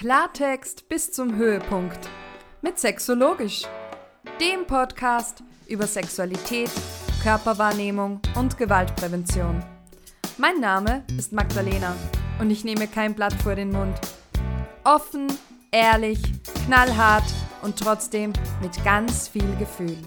Klartext bis zum Höhepunkt mit Sexologisch, dem Podcast über Sexualität, Körperwahrnehmung und Gewaltprävention. Mein Name ist Magdalena und ich nehme kein Blatt vor den Mund. Offen, ehrlich, knallhart und trotzdem mit ganz viel Gefühl.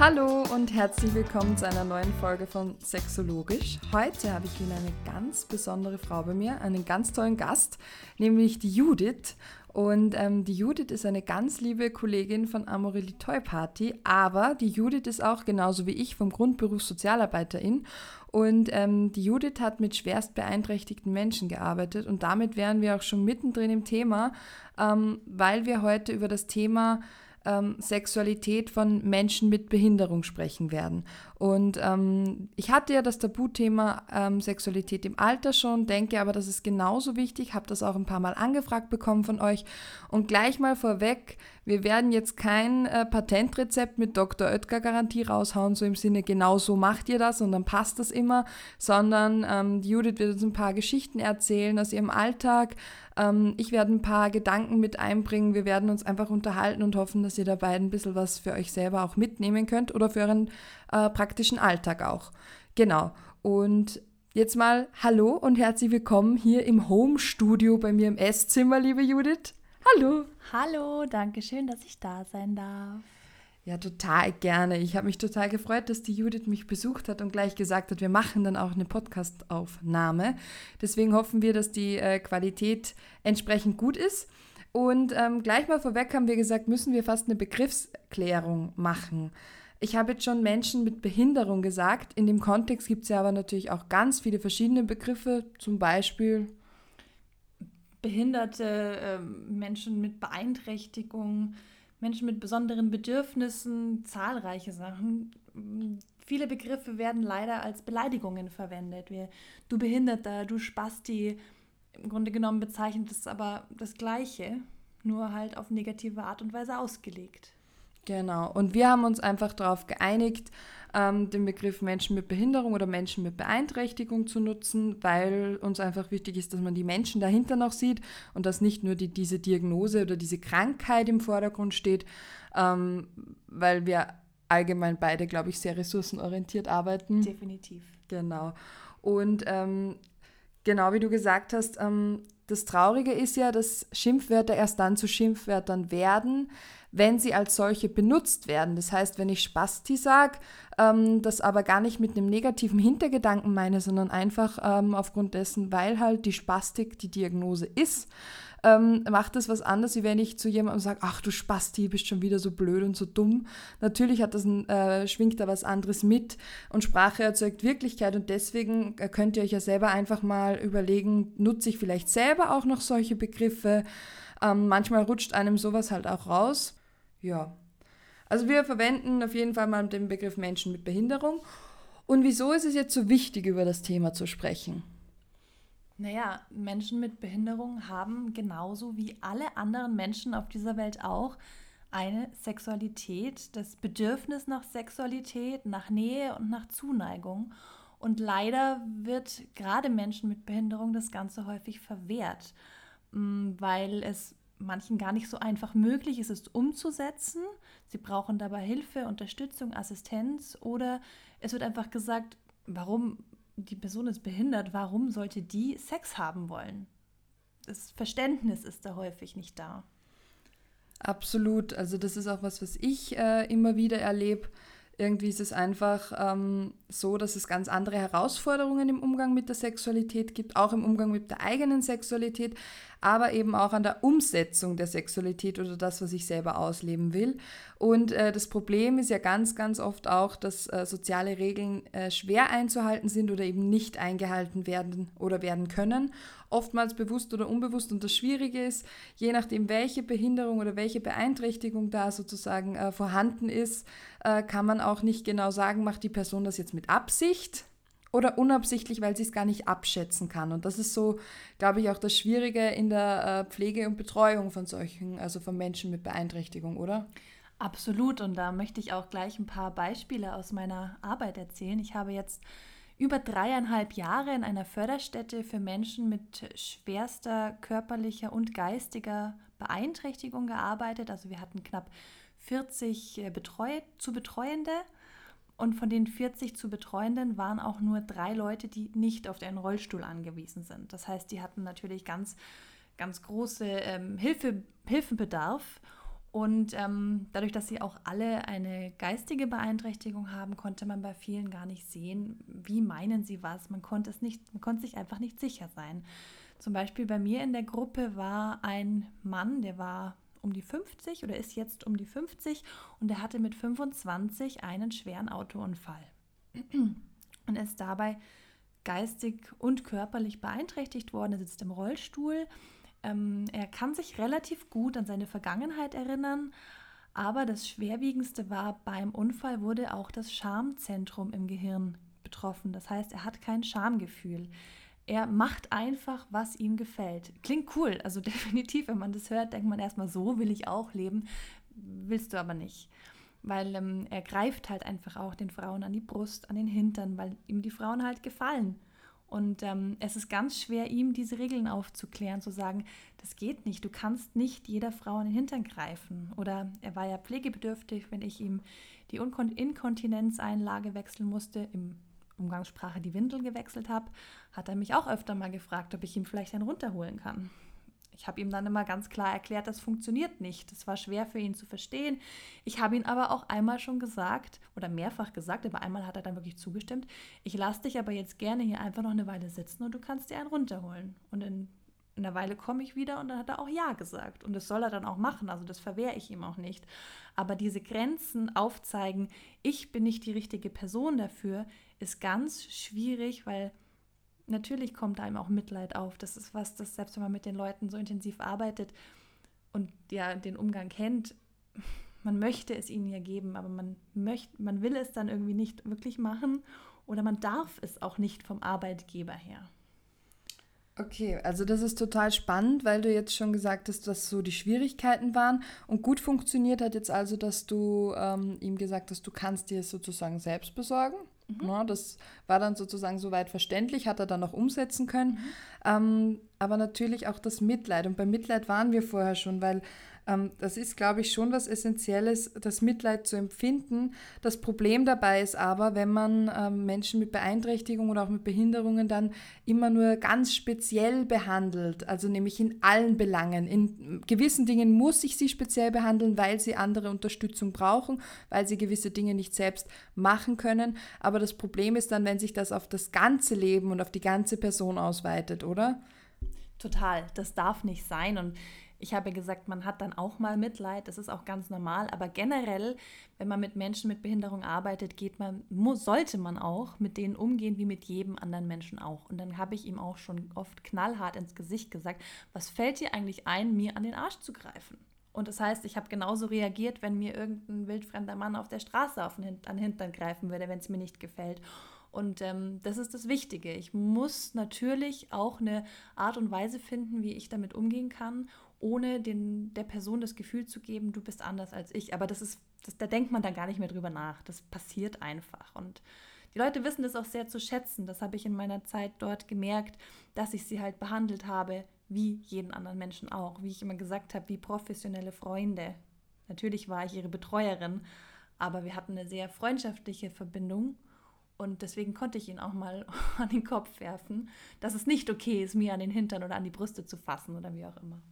Hallo und herzlich willkommen zu einer neuen Folge von Sexologisch. Heute habe ich wieder eine ganz besondere Frau bei mir, einen ganz tollen Gast, nämlich die Judith. Und ähm, die Judith ist eine ganz liebe Kollegin von Amorelie Toy Party, aber die Judith ist auch genauso wie ich vom Grundberuf Sozialarbeiterin. Und ähm, die Judith hat mit schwerst beeinträchtigten Menschen gearbeitet und damit wären wir auch schon mittendrin im Thema, ähm, weil wir heute über das Thema ähm, Sexualität von Menschen mit Behinderung sprechen werden. Und ähm, ich hatte ja das Tabuthema ähm, Sexualität im Alter schon, denke aber, das ist genauso wichtig, habe das auch ein paar Mal angefragt bekommen von euch. Und gleich mal vorweg, wir werden jetzt kein äh, Patentrezept mit Dr. Oetker Garantie raushauen, so im Sinne, genau so macht ihr das und dann passt das immer, sondern ähm, Judith wird uns ein paar Geschichten erzählen aus ihrem Alltag, ähm, ich werde ein paar Gedanken mit einbringen. Wir werden uns einfach unterhalten und hoffen, dass ihr dabei ein bisschen was für euch selber auch mitnehmen könnt oder für euren äh, praktischen Alltag auch. Genau. Und jetzt mal Hallo und herzlich willkommen hier im Home-Studio bei mir im Esszimmer, liebe Judith. Hallo. Hallo, danke schön, dass ich da sein darf. Ja, total gerne. Ich habe mich total gefreut, dass die Judith mich besucht hat und gleich gesagt hat, wir machen dann auch eine Podcast-Aufnahme. Deswegen hoffen wir, dass die äh, Qualität entsprechend gut ist. Und ähm, gleich mal vorweg haben wir gesagt, müssen wir fast eine Begriffsklärung machen. Ich habe jetzt schon Menschen mit Behinderung gesagt. In dem Kontext gibt es ja aber natürlich auch ganz viele verschiedene Begriffe, zum Beispiel Behinderte, äh, Menschen mit Beeinträchtigung, Menschen mit besonderen Bedürfnissen, zahlreiche Sachen. Viele Begriffe werden leider als Beleidigungen verwendet. Wie du Behinderter, du Spasti. Im Grunde genommen bezeichnet es aber das Gleiche, nur halt auf negative Art und Weise ausgelegt. Genau. Und wir haben uns einfach darauf geeinigt, ähm, den Begriff Menschen mit Behinderung oder Menschen mit Beeinträchtigung zu nutzen, weil uns einfach wichtig ist, dass man die Menschen dahinter noch sieht und dass nicht nur die, diese Diagnose oder diese Krankheit im Vordergrund steht, ähm, weil wir allgemein beide, glaube ich, sehr ressourcenorientiert arbeiten. Definitiv. Genau. Und ähm, genau wie du gesagt hast, ähm, das Traurige ist ja, dass Schimpfwörter erst dann zu Schimpfwörtern werden, wenn sie als solche benutzt werden. Das heißt, wenn ich Spasti sage, ähm, das aber gar nicht mit einem negativen Hintergedanken meine, sondern einfach ähm, aufgrund dessen, weil halt die Spastik die Diagnose ist, ähm, macht es was anderes, wie wenn ich zu jemandem sage, ach du Spasti, bist schon wieder so blöd und so dumm. Natürlich hat das ein, äh, schwingt da was anderes mit und Sprache erzeugt Wirklichkeit und deswegen äh, könnt ihr euch ja selber einfach mal überlegen, nutze ich vielleicht selber auch noch solche Begriffe. Ähm, manchmal rutscht einem sowas halt auch raus. Ja. Also wir verwenden auf jeden Fall mal den Begriff Menschen mit Behinderung. Und wieso ist es jetzt so wichtig, über das Thema zu sprechen? Naja, Menschen mit Behinderung haben genauso wie alle anderen Menschen auf dieser Welt auch eine Sexualität, das Bedürfnis nach Sexualität, nach Nähe und nach Zuneigung. Und leider wird gerade Menschen mit Behinderung das Ganze häufig verwehrt, mm, weil es manchen gar nicht so einfach möglich ist, es umzusetzen. Sie brauchen dabei Hilfe, Unterstützung, Assistenz oder es wird einfach gesagt, warum die Person ist behindert, warum sollte die Sex haben wollen? Das Verständnis ist da häufig nicht da. Absolut. Also das ist auch was, was ich äh, immer wieder erlebe. Irgendwie ist es einfach ähm, so, dass es ganz andere Herausforderungen im Umgang mit der Sexualität gibt, auch im Umgang mit der eigenen Sexualität aber eben auch an der Umsetzung der Sexualität oder das, was ich selber ausleben will. Und äh, das Problem ist ja ganz, ganz oft auch, dass äh, soziale Regeln äh, schwer einzuhalten sind oder eben nicht eingehalten werden oder werden können. Oftmals bewusst oder unbewusst. Und das Schwierige ist, je nachdem, welche Behinderung oder welche Beeinträchtigung da sozusagen äh, vorhanden ist, äh, kann man auch nicht genau sagen, macht die Person das jetzt mit Absicht oder unabsichtlich, weil sie es gar nicht abschätzen kann. Und das ist so, glaube ich, auch das Schwierige in der äh, Pflege und Betreuung von solchen, also von Menschen mit Beeinträchtigung, oder? Absolut. Und da möchte ich auch gleich ein paar Beispiele aus meiner Arbeit erzählen. Ich habe jetzt über dreieinhalb Jahre in einer Förderstätte für Menschen mit schwerster körperlicher und geistiger Beeinträchtigung gearbeitet. Also wir hatten knapp 40 äh, Betreu zu Betreuende und von den 40 zu Betreuenden waren auch nur drei Leute, die nicht auf den Rollstuhl angewiesen sind. Das heißt, die hatten natürlich ganz, ganz große ähm, Hilfe, Hilfenbedarf. Und ähm, dadurch, dass sie auch alle eine geistige Beeinträchtigung haben, konnte man bei vielen gar nicht sehen, wie meinen sie was. Man konnte es nicht, man konnte sich einfach nicht sicher sein. Zum Beispiel bei mir in der Gruppe war ein Mann, der war um die 50 oder ist jetzt um die 50 und er hatte mit 25 einen schweren Autounfall und ist dabei geistig und körperlich beeinträchtigt worden. Er sitzt im Rollstuhl. Ähm, er kann sich relativ gut an seine Vergangenheit erinnern, aber das Schwerwiegendste war, beim Unfall wurde auch das Schamzentrum im Gehirn betroffen. Das heißt, er hat kein Schamgefühl er macht einfach, was ihm gefällt. Klingt cool, also definitiv, wenn man das hört, denkt man erstmal, so will ich auch leben, willst du aber nicht. Weil ähm, er greift halt einfach auch den Frauen an die Brust, an den Hintern, weil ihm die Frauen halt gefallen. Und ähm, es ist ganz schwer, ihm diese Regeln aufzuklären, zu sagen, das geht nicht, du kannst nicht jeder Frau an den Hintern greifen. Oder er war ja pflegebedürftig, wenn ich ihm die Inkontinenzeinlage wechseln musste, im Umgangssprache die Windel gewechselt habe, hat er mich auch öfter mal gefragt, ob ich ihm vielleicht einen runterholen kann. Ich habe ihm dann immer ganz klar erklärt, das funktioniert nicht. Das war schwer für ihn zu verstehen. Ich habe ihn aber auch einmal schon gesagt oder mehrfach gesagt, aber einmal hat er dann wirklich zugestimmt. Ich lasse dich aber jetzt gerne hier einfach noch eine Weile sitzen und du kannst dir einen runterholen. Und in, in einer Weile komme ich wieder und dann hat er auch Ja gesagt. Und das soll er dann auch machen. Also das verwehre ich ihm auch nicht. Aber diese Grenzen aufzeigen, ich bin nicht die richtige Person dafür, ist ganz schwierig, weil natürlich kommt einem auch Mitleid auf. Das ist was, das selbst wenn man mit den Leuten so intensiv arbeitet und ja den Umgang kennt, man möchte es ihnen ja geben, aber man möchte, man will es dann irgendwie nicht wirklich machen oder man darf es auch nicht vom Arbeitgeber her. Okay, also das ist total spannend, weil du jetzt schon gesagt hast, dass so die Schwierigkeiten waren und gut funktioniert hat jetzt also, dass du ähm, ihm gesagt hast, du kannst dir es sozusagen selbst besorgen. Mhm. Ja, das war dann sozusagen soweit verständlich, hat er dann auch umsetzen können. Mhm. Ähm, aber natürlich auch das Mitleid. Und beim Mitleid waren wir vorher schon, weil das ist, glaube ich, schon was Essentielles, das Mitleid zu empfinden. Das Problem dabei ist aber, wenn man ähm, Menschen mit Beeinträchtigung oder auch mit Behinderungen dann immer nur ganz speziell behandelt, also nämlich in allen Belangen. In gewissen Dingen muss ich sie speziell behandeln, weil sie andere Unterstützung brauchen, weil sie gewisse Dinge nicht selbst machen können. Aber das Problem ist dann, wenn sich das auf das ganze Leben und auf die ganze Person ausweitet, oder? Total, das darf nicht sein. Und ich habe gesagt, man hat dann auch mal Mitleid, das ist auch ganz normal, aber generell, wenn man mit Menschen mit Behinderung arbeitet, geht man, muss, sollte man auch mit denen umgehen wie mit jedem anderen Menschen auch. Und dann habe ich ihm auch schon oft knallhart ins Gesicht gesagt, was fällt dir eigentlich ein, mir an den Arsch zu greifen? Und das heißt, ich habe genauso reagiert, wenn mir irgendein wildfremder Mann auf der Straße auf den, an den Hintern greifen würde, wenn es mir nicht gefällt. Und ähm, das ist das Wichtige. Ich muss natürlich auch eine Art und Weise finden, wie ich damit umgehen kann, ohne den, der Person das Gefühl zu geben, du bist anders als ich. Aber das ist, das, da denkt man dann gar nicht mehr drüber nach. Das passiert einfach. Und die Leute wissen das auch sehr zu schätzen. Das habe ich in meiner Zeit dort gemerkt, dass ich sie halt behandelt habe, wie jeden anderen Menschen auch. Wie ich immer gesagt habe, wie professionelle Freunde. Natürlich war ich ihre Betreuerin, aber wir hatten eine sehr freundschaftliche Verbindung. Und deswegen konnte ich ihn auch mal an den Kopf werfen, dass es nicht okay ist, mir an den Hintern oder an die Brüste zu fassen oder wie auch immer.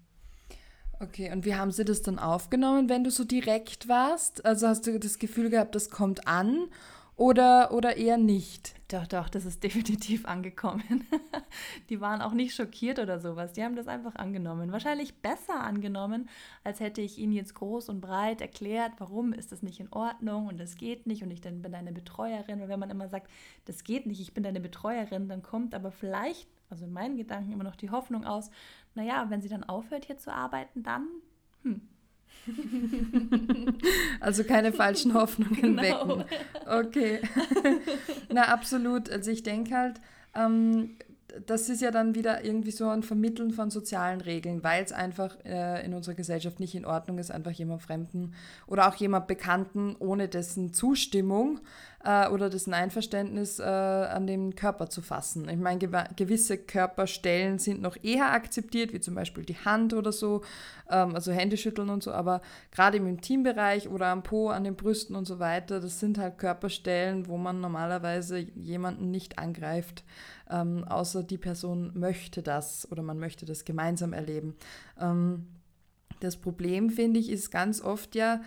Okay, und wie haben sie das dann aufgenommen, wenn du so direkt warst? Also hast du das Gefühl gehabt, das kommt an oder, oder eher nicht? Doch, doch, das ist definitiv angekommen. die waren auch nicht schockiert oder sowas. Die haben das einfach angenommen. Wahrscheinlich besser angenommen, als hätte ich ihnen jetzt groß und breit erklärt, warum ist das nicht in Ordnung und das geht nicht und ich dann bin deine Betreuerin. Und wenn man immer sagt, das geht nicht, ich bin deine Betreuerin, dann kommt aber vielleicht also in meinen Gedanken immer noch die Hoffnung aus, naja, wenn sie dann aufhört hier zu arbeiten, dann, hm. Also keine falschen Hoffnungen genau. wecken. Okay. Na, absolut. Also ich denke halt, ähm, das ist ja dann wieder irgendwie so ein Vermitteln von sozialen Regeln, weil es einfach äh, in unserer Gesellschaft nicht in Ordnung ist, einfach jemand Fremden oder auch jemand Bekannten ohne dessen Zustimmung äh, oder das Einverständnis äh, an den Körper zu fassen. Ich meine, gew gewisse Körperstellen sind noch eher akzeptiert, wie zum Beispiel die Hand oder so, ähm, also Händeschütteln und so, aber gerade im Intimbereich oder am Po, an den Brüsten und so weiter, das sind halt Körperstellen, wo man normalerweise jemanden nicht angreift, ähm, außer die Person möchte das oder man möchte das gemeinsam erleben. Ähm, das Problem, finde ich, ist ganz oft ja,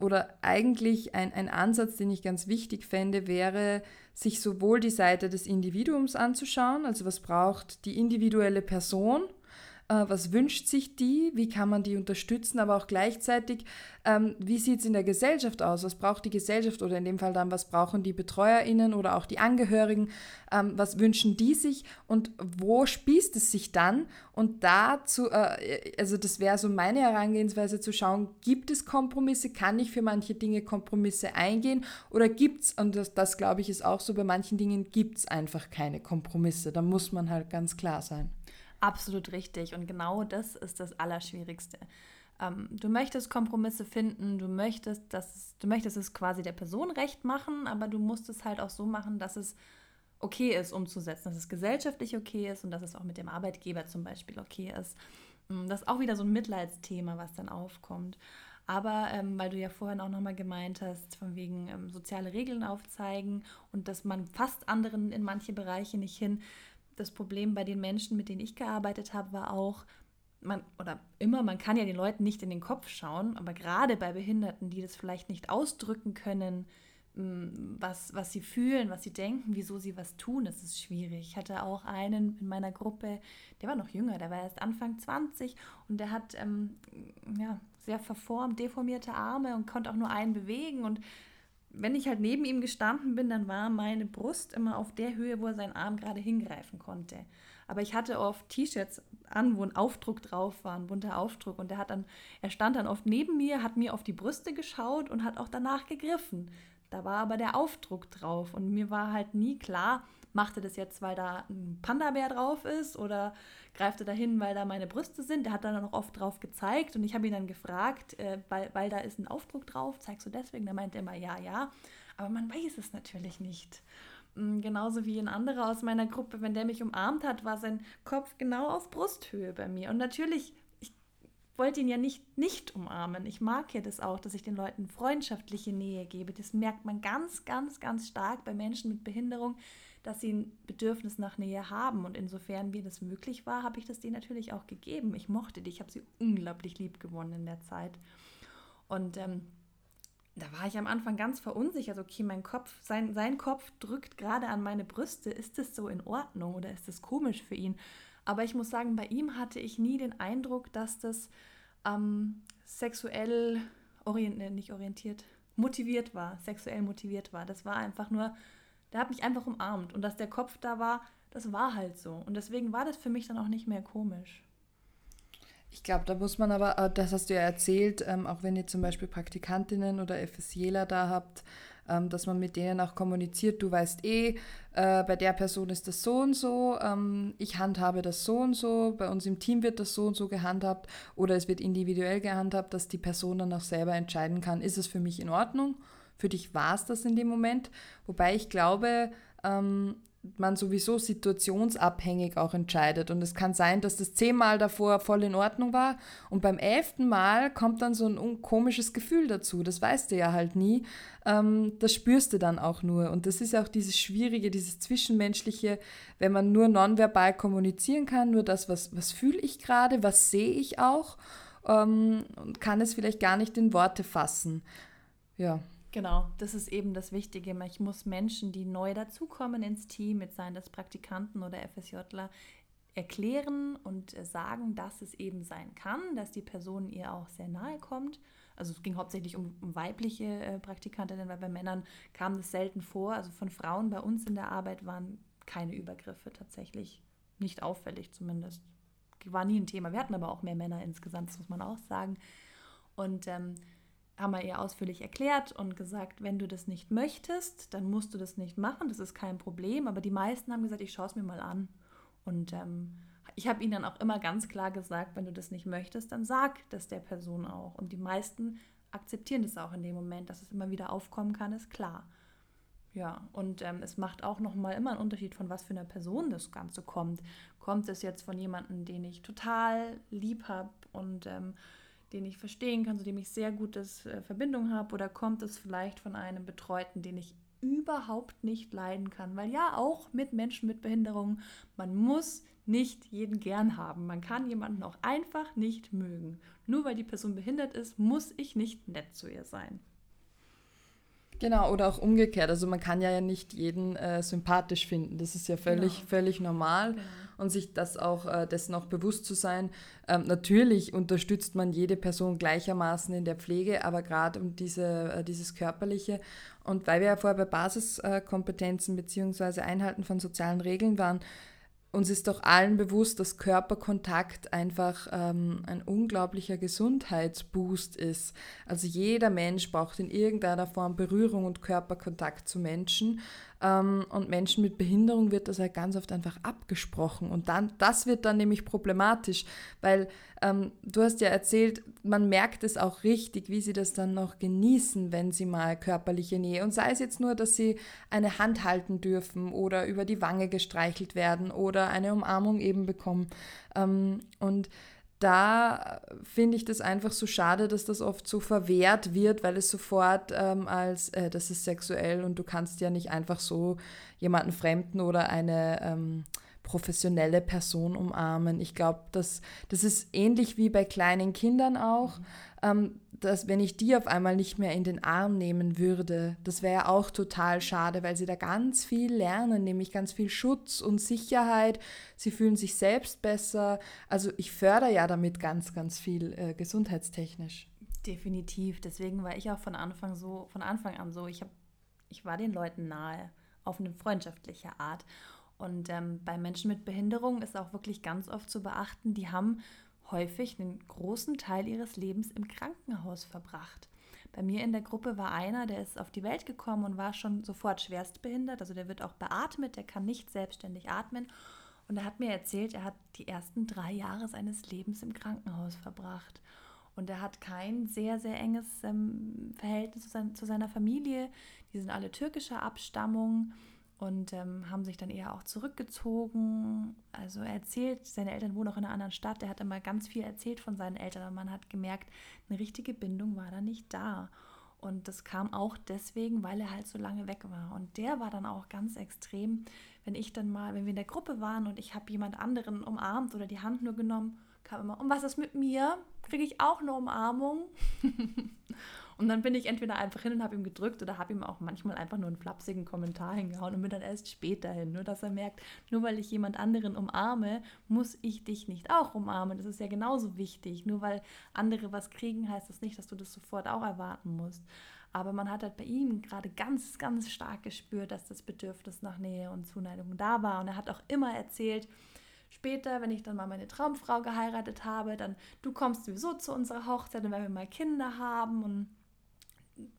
oder eigentlich ein, ein Ansatz, den ich ganz wichtig fände, wäre, sich sowohl die Seite des Individuums anzuschauen, also was braucht die individuelle Person, was wünscht sich die, wie kann man die unterstützen, aber auch gleichzeitig, ähm, wie sieht es in der Gesellschaft aus, was braucht die Gesellschaft oder in dem Fall dann, was brauchen die Betreuerinnen oder auch die Angehörigen, ähm, was wünschen die sich und wo spießt es sich dann? Und dazu, äh, also das wäre so meine Herangehensweise zu schauen, gibt es Kompromisse, kann ich für manche Dinge Kompromisse eingehen? Oder gibt es, und das, das glaube ich ist auch so, bei manchen Dingen gibt es einfach keine Kompromisse, da muss man halt ganz klar sein. Absolut richtig. Und genau das ist das Allerschwierigste. Ähm, du möchtest Kompromisse finden, du möchtest, dass, du möchtest es quasi der Person recht machen, aber du musst es halt auch so machen, dass es okay ist umzusetzen, dass es gesellschaftlich okay ist und dass es auch mit dem Arbeitgeber zum Beispiel okay ist. Mm, das ist auch wieder so ein Mitleidsthema, was dann aufkommt. Aber ähm, weil du ja vorhin auch nochmal gemeint hast, von wegen ähm, soziale Regeln aufzeigen und dass man fast anderen in manche Bereiche nicht hin, das Problem bei den Menschen, mit denen ich gearbeitet habe, war auch, man, oder immer, man kann ja den Leuten nicht in den Kopf schauen, aber gerade bei Behinderten, die das vielleicht nicht ausdrücken können, mm, was, was sie fühlen, was sie denken, wieso sie was tun, ist es schwierig. Ich hatte auch einen in meiner Gruppe, der war noch jünger, der war erst Anfang 20 und der hat ähm, ja, sehr verformt, deformierte Arme und konnte auch nur einen bewegen und wenn ich halt neben ihm gestanden bin, dann war meine Brust immer auf der Höhe, wo er seinen Arm gerade hingreifen konnte. Aber ich hatte oft T-Shirts an, wo ein Aufdruck drauf war, ein bunter Aufdruck. Und er hat dann, er stand dann oft neben mir, hat mir auf die Brüste geschaut und hat auch danach gegriffen. Da war aber der Aufdruck drauf und mir war halt nie klar, macht er das jetzt, weil da ein Panda-Bär drauf ist oder greift er dahin, weil da meine Brüste sind? Der hat dann auch oft drauf gezeigt und ich habe ihn dann gefragt, äh, weil, weil da ist ein Aufdruck drauf, zeigst du deswegen? Da meinte er immer ja, ja, aber man weiß es natürlich nicht. Mm, genauso wie ein anderer aus meiner Gruppe, wenn der mich umarmt hat, war sein Kopf genau auf Brusthöhe bei mir. Und natürlich wollte ihn ja nicht nicht umarmen. Ich mag ja das auch, dass ich den Leuten freundschaftliche Nähe gebe. Das merkt man ganz, ganz, ganz stark bei Menschen mit Behinderung, dass sie ein Bedürfnis nach Nähe haben. Und insofern mir das möglich war, habe ich das denen natürlich auch gegeben. Ich mochte die, ich habe sie unglaublich lieb gewonnen in der Zeit. Und ähm, da war ich am Anfang ganz verunsichert. Okay, mein Kopf, sein, sein Kopf drückt gerade an meine Brüste. Ist das so in Ordnung oder ist das komisch für ihn? Aber ich muss sagen, bei ihm hatte ich nie den Eindruck, dass das ähm, sexuell orientiert, nicht orientiert, motiviert war, sexuell motiviert war. Das war einfach nur der hat mich einfach umarmt. Und dass der Kopf da war, das war halt so. Und deswegen war das für mich dann auch nicht mehr komisch. Ich glaube, da muss man aber, äh, das hast du ja erzählt, ähm, auch wenn ihr zum Beispiel Praktikantinnen oder FSJler da habt, ähm, dass man mit denen auch kommuniziert, du weißt eh, äh, bei der Person ist das so und so, ähm, ich handhabe das so und so, bei uns im Team wird das so und so gehandhabt oder es wird individuell gehandhabt, dass die Person dann auch selber entscheiden kann, ist es für mich in Ordnung für dich war es das in dem Moment. Wobei ich glaube, ähm, man sowieso situationsabhängig auch entscheidet. Und es kann sein, dass das zehnmal davor voll in Ordnung war und beim elften Mal kommt dann so ein komisches Gefühl dazu. Das weißt du ja halt nie. Ähm, das spürst du dann auch nur. Und das ist auch dieses Schwierige, dieses Zwischenmenschliche, wenn man nur nonverbal kommunizieren kann, nur das, was, was fühle ich gerade, was sehe ich auch ähm, und kann es vielleicht gar nicht in Worte fassen. Ja. Genau, das ist eben das Wichtige. Ich muss Menschen, die neu dazukommen ins Team, mit seien das Praktikanten oder FSJler, erklären und sagen, dass es eben sein kann, dass die Person ihr auch sehr nahe kommt. Also es ging hauptsächlich um, um weibliche äh, Praktikantinnen, weil bei Männern kam das selten vor. Also von Frauen bei uns in der Arbeit waren keine Übergriffe tatsächlich, nicht auffällig zumindest. War nie ein Thema. Wir hatten aber auch mehr Männer insgesamt, das muss man auch sagen. Und ähm, haben wir ihr ausführlich erklärt und gesagt, wenn du das nicht möchtest, dann musst du das nicht machen, das ist kein Problem. Aber die meisten haben gesagt, ich schaue es mir mal an. Und ähm, ich habe ihnen dann auch immer ganz klar gesagt, wenn du das nicht möchtest, dann sag das der Person auch. Und die meisten akzeptieren das auch in dem Moment, dass es immer wieder aufkommen kann, ist klar. Ja, und ähm, es macht auch nochmal immer einen Unterschied, von was für einer Person das Ganze kommt. Kommt es jetzt von jemandem, den ich total lieb habe und ähm, den ich verstehen kann, zu dem ich sehr gute äh, Verbindung habe, oder kommt es vielleicht von einem Betreuten, den ich überhaupt nicht leiden kann? Weil ja, auch mit Menschen mit Behinderung, man muss nicht jeden gern haben. Man kann jemanden auch einfach nicht mögen. Nur weil die Person behindert ist, muss ich nicht nett zu ihr sein. Genau, oder auch umgekehrt. Also man kann ja nicht jeden äh, sympathisch finden. Das ist ja völlig, genau. völlig normal. Genau. Und sich das auch äh, dessen auch bewusst zu sein. Ähm, natürlich unterstützt man jede Person gleichermaßen in der Pflege, aber gerade um diese, äh, dieses Körperliche. Und weil wir ja vorher bei Basiskompetenzen bzw. Einhalten von sozialen Regeln waren, uns ist doch allen bewusst, dass Körperkontakt einfach ähm, ein unglaublicher Gesundheitsboost ist. Also jeder Mensch braucht in irgendeiner Form Berührung und Körperkontakt zu Menschen. Ähm, und Menschen mit Behinderung wird das halt ganz oft einfach abgesprochen. Und dann, das wird dann nämlich problematisch, weil ähm, du hast ja erzählt, man merkt es auch richtig, wie sie das dann noch genießen, wenn sie mal körperliche Nähe. Und sei es jetzt nur, dass sie eine Hand halten dürfen oder über die Wange gestreichelt werden oder eine Umarmung eben bekommen. Ähm, und da finde ich das einfach so schade, dass das oft so verwehrt wird, weil es sofort ähm, als, äh, das ist sexuell und du kannst ja nicht einfach so jemanden Fremden oder eine ähm, professionelle Person umarmen. Ich glaube, das, das ist ähnlich wie bei kleinen Kindern auch. Mhm ähm, dass wenn ich die auf einmal nicht mehr in den Arm nehmen würde, das wäre auch total schade, weil sie da ganz viel lernen, nämlich ganz viel Schutz und Sicherheit. Sie fühlen sich selbst besser. Also ich fördere ja damit ganz, ganz viel äh, gesundheitstechnisch. Definitiv. Deswegen war ich auch von Anfang so, von Anfang an so, ich habe, ich war den Leuten nahe, auf eine freundschaftliche Art. Und ähm, bei Menschen mit Behinderung ist auch wirklich ganz oft zu beachten, die haben häufig einen großen Teil ihres Lebens im Krankenhaus verbracht. Bei mir in der Gruppe war einer, der ist auf die Welt gekommen und war schon sofort schwerstbehindert. Also der wird auch beatmet, der kann nicht selbstständig atmen. Und er hat mir erzählt, er hat die ersten drei Jahre seines Lebens im Krankenhaus verbracht. Und er hat kein sehr, sehr enges ähm, Verhältnis zu, sein, zu, seiner Familie. Die sind alle türkischer Abstammung und ähm, haben sich dann eher auch zurückgezogen. Also er erzählt, seine Eltern wohnen auch in einer anderen Stadt. Er hat immer ganz viel erzählt von seinen Eltern und man hat gemerkt, eine richtige Bindung war da nicht da. Und das kam auch deswegen, weil er halt so lange weg war. Und der war dann auch ganz extrem, wenn ich dann mal, wenn wir in der Gruppe waren und ich habe jemand anderen umarmt oder die Hand nur genommen, kam immer, und was ist mit mir? Kriege ich auch eine Umarmung? Und dann bin ich entweder einfach hin und habe ihm gedrückt oder habe ihm auch manchmal einfach nur einen flapsigen Kommentar hingehauen und bin dann erst später hin. Nur dass er merkt, nur weil ich jemand anderen umarme, muss ich dich nicht auch umarmen. Das ist ja genauso wichtig. Nur weil andere was kriegen, heißt das nicht, dass du das sofort auch erwarten musst. Aber man hat halt bei ihm gerade ganz, ganz stark gespürt, dass das Bedürfnis nach Nähe und Zuneigung da war. Und er hat auch immer erzählt, später, wenn ich dann mal meine Traumfrau geheiratet habe, dann du kommst sowieso zu unserer Hochzeit und wenn wir mal Kinder haben und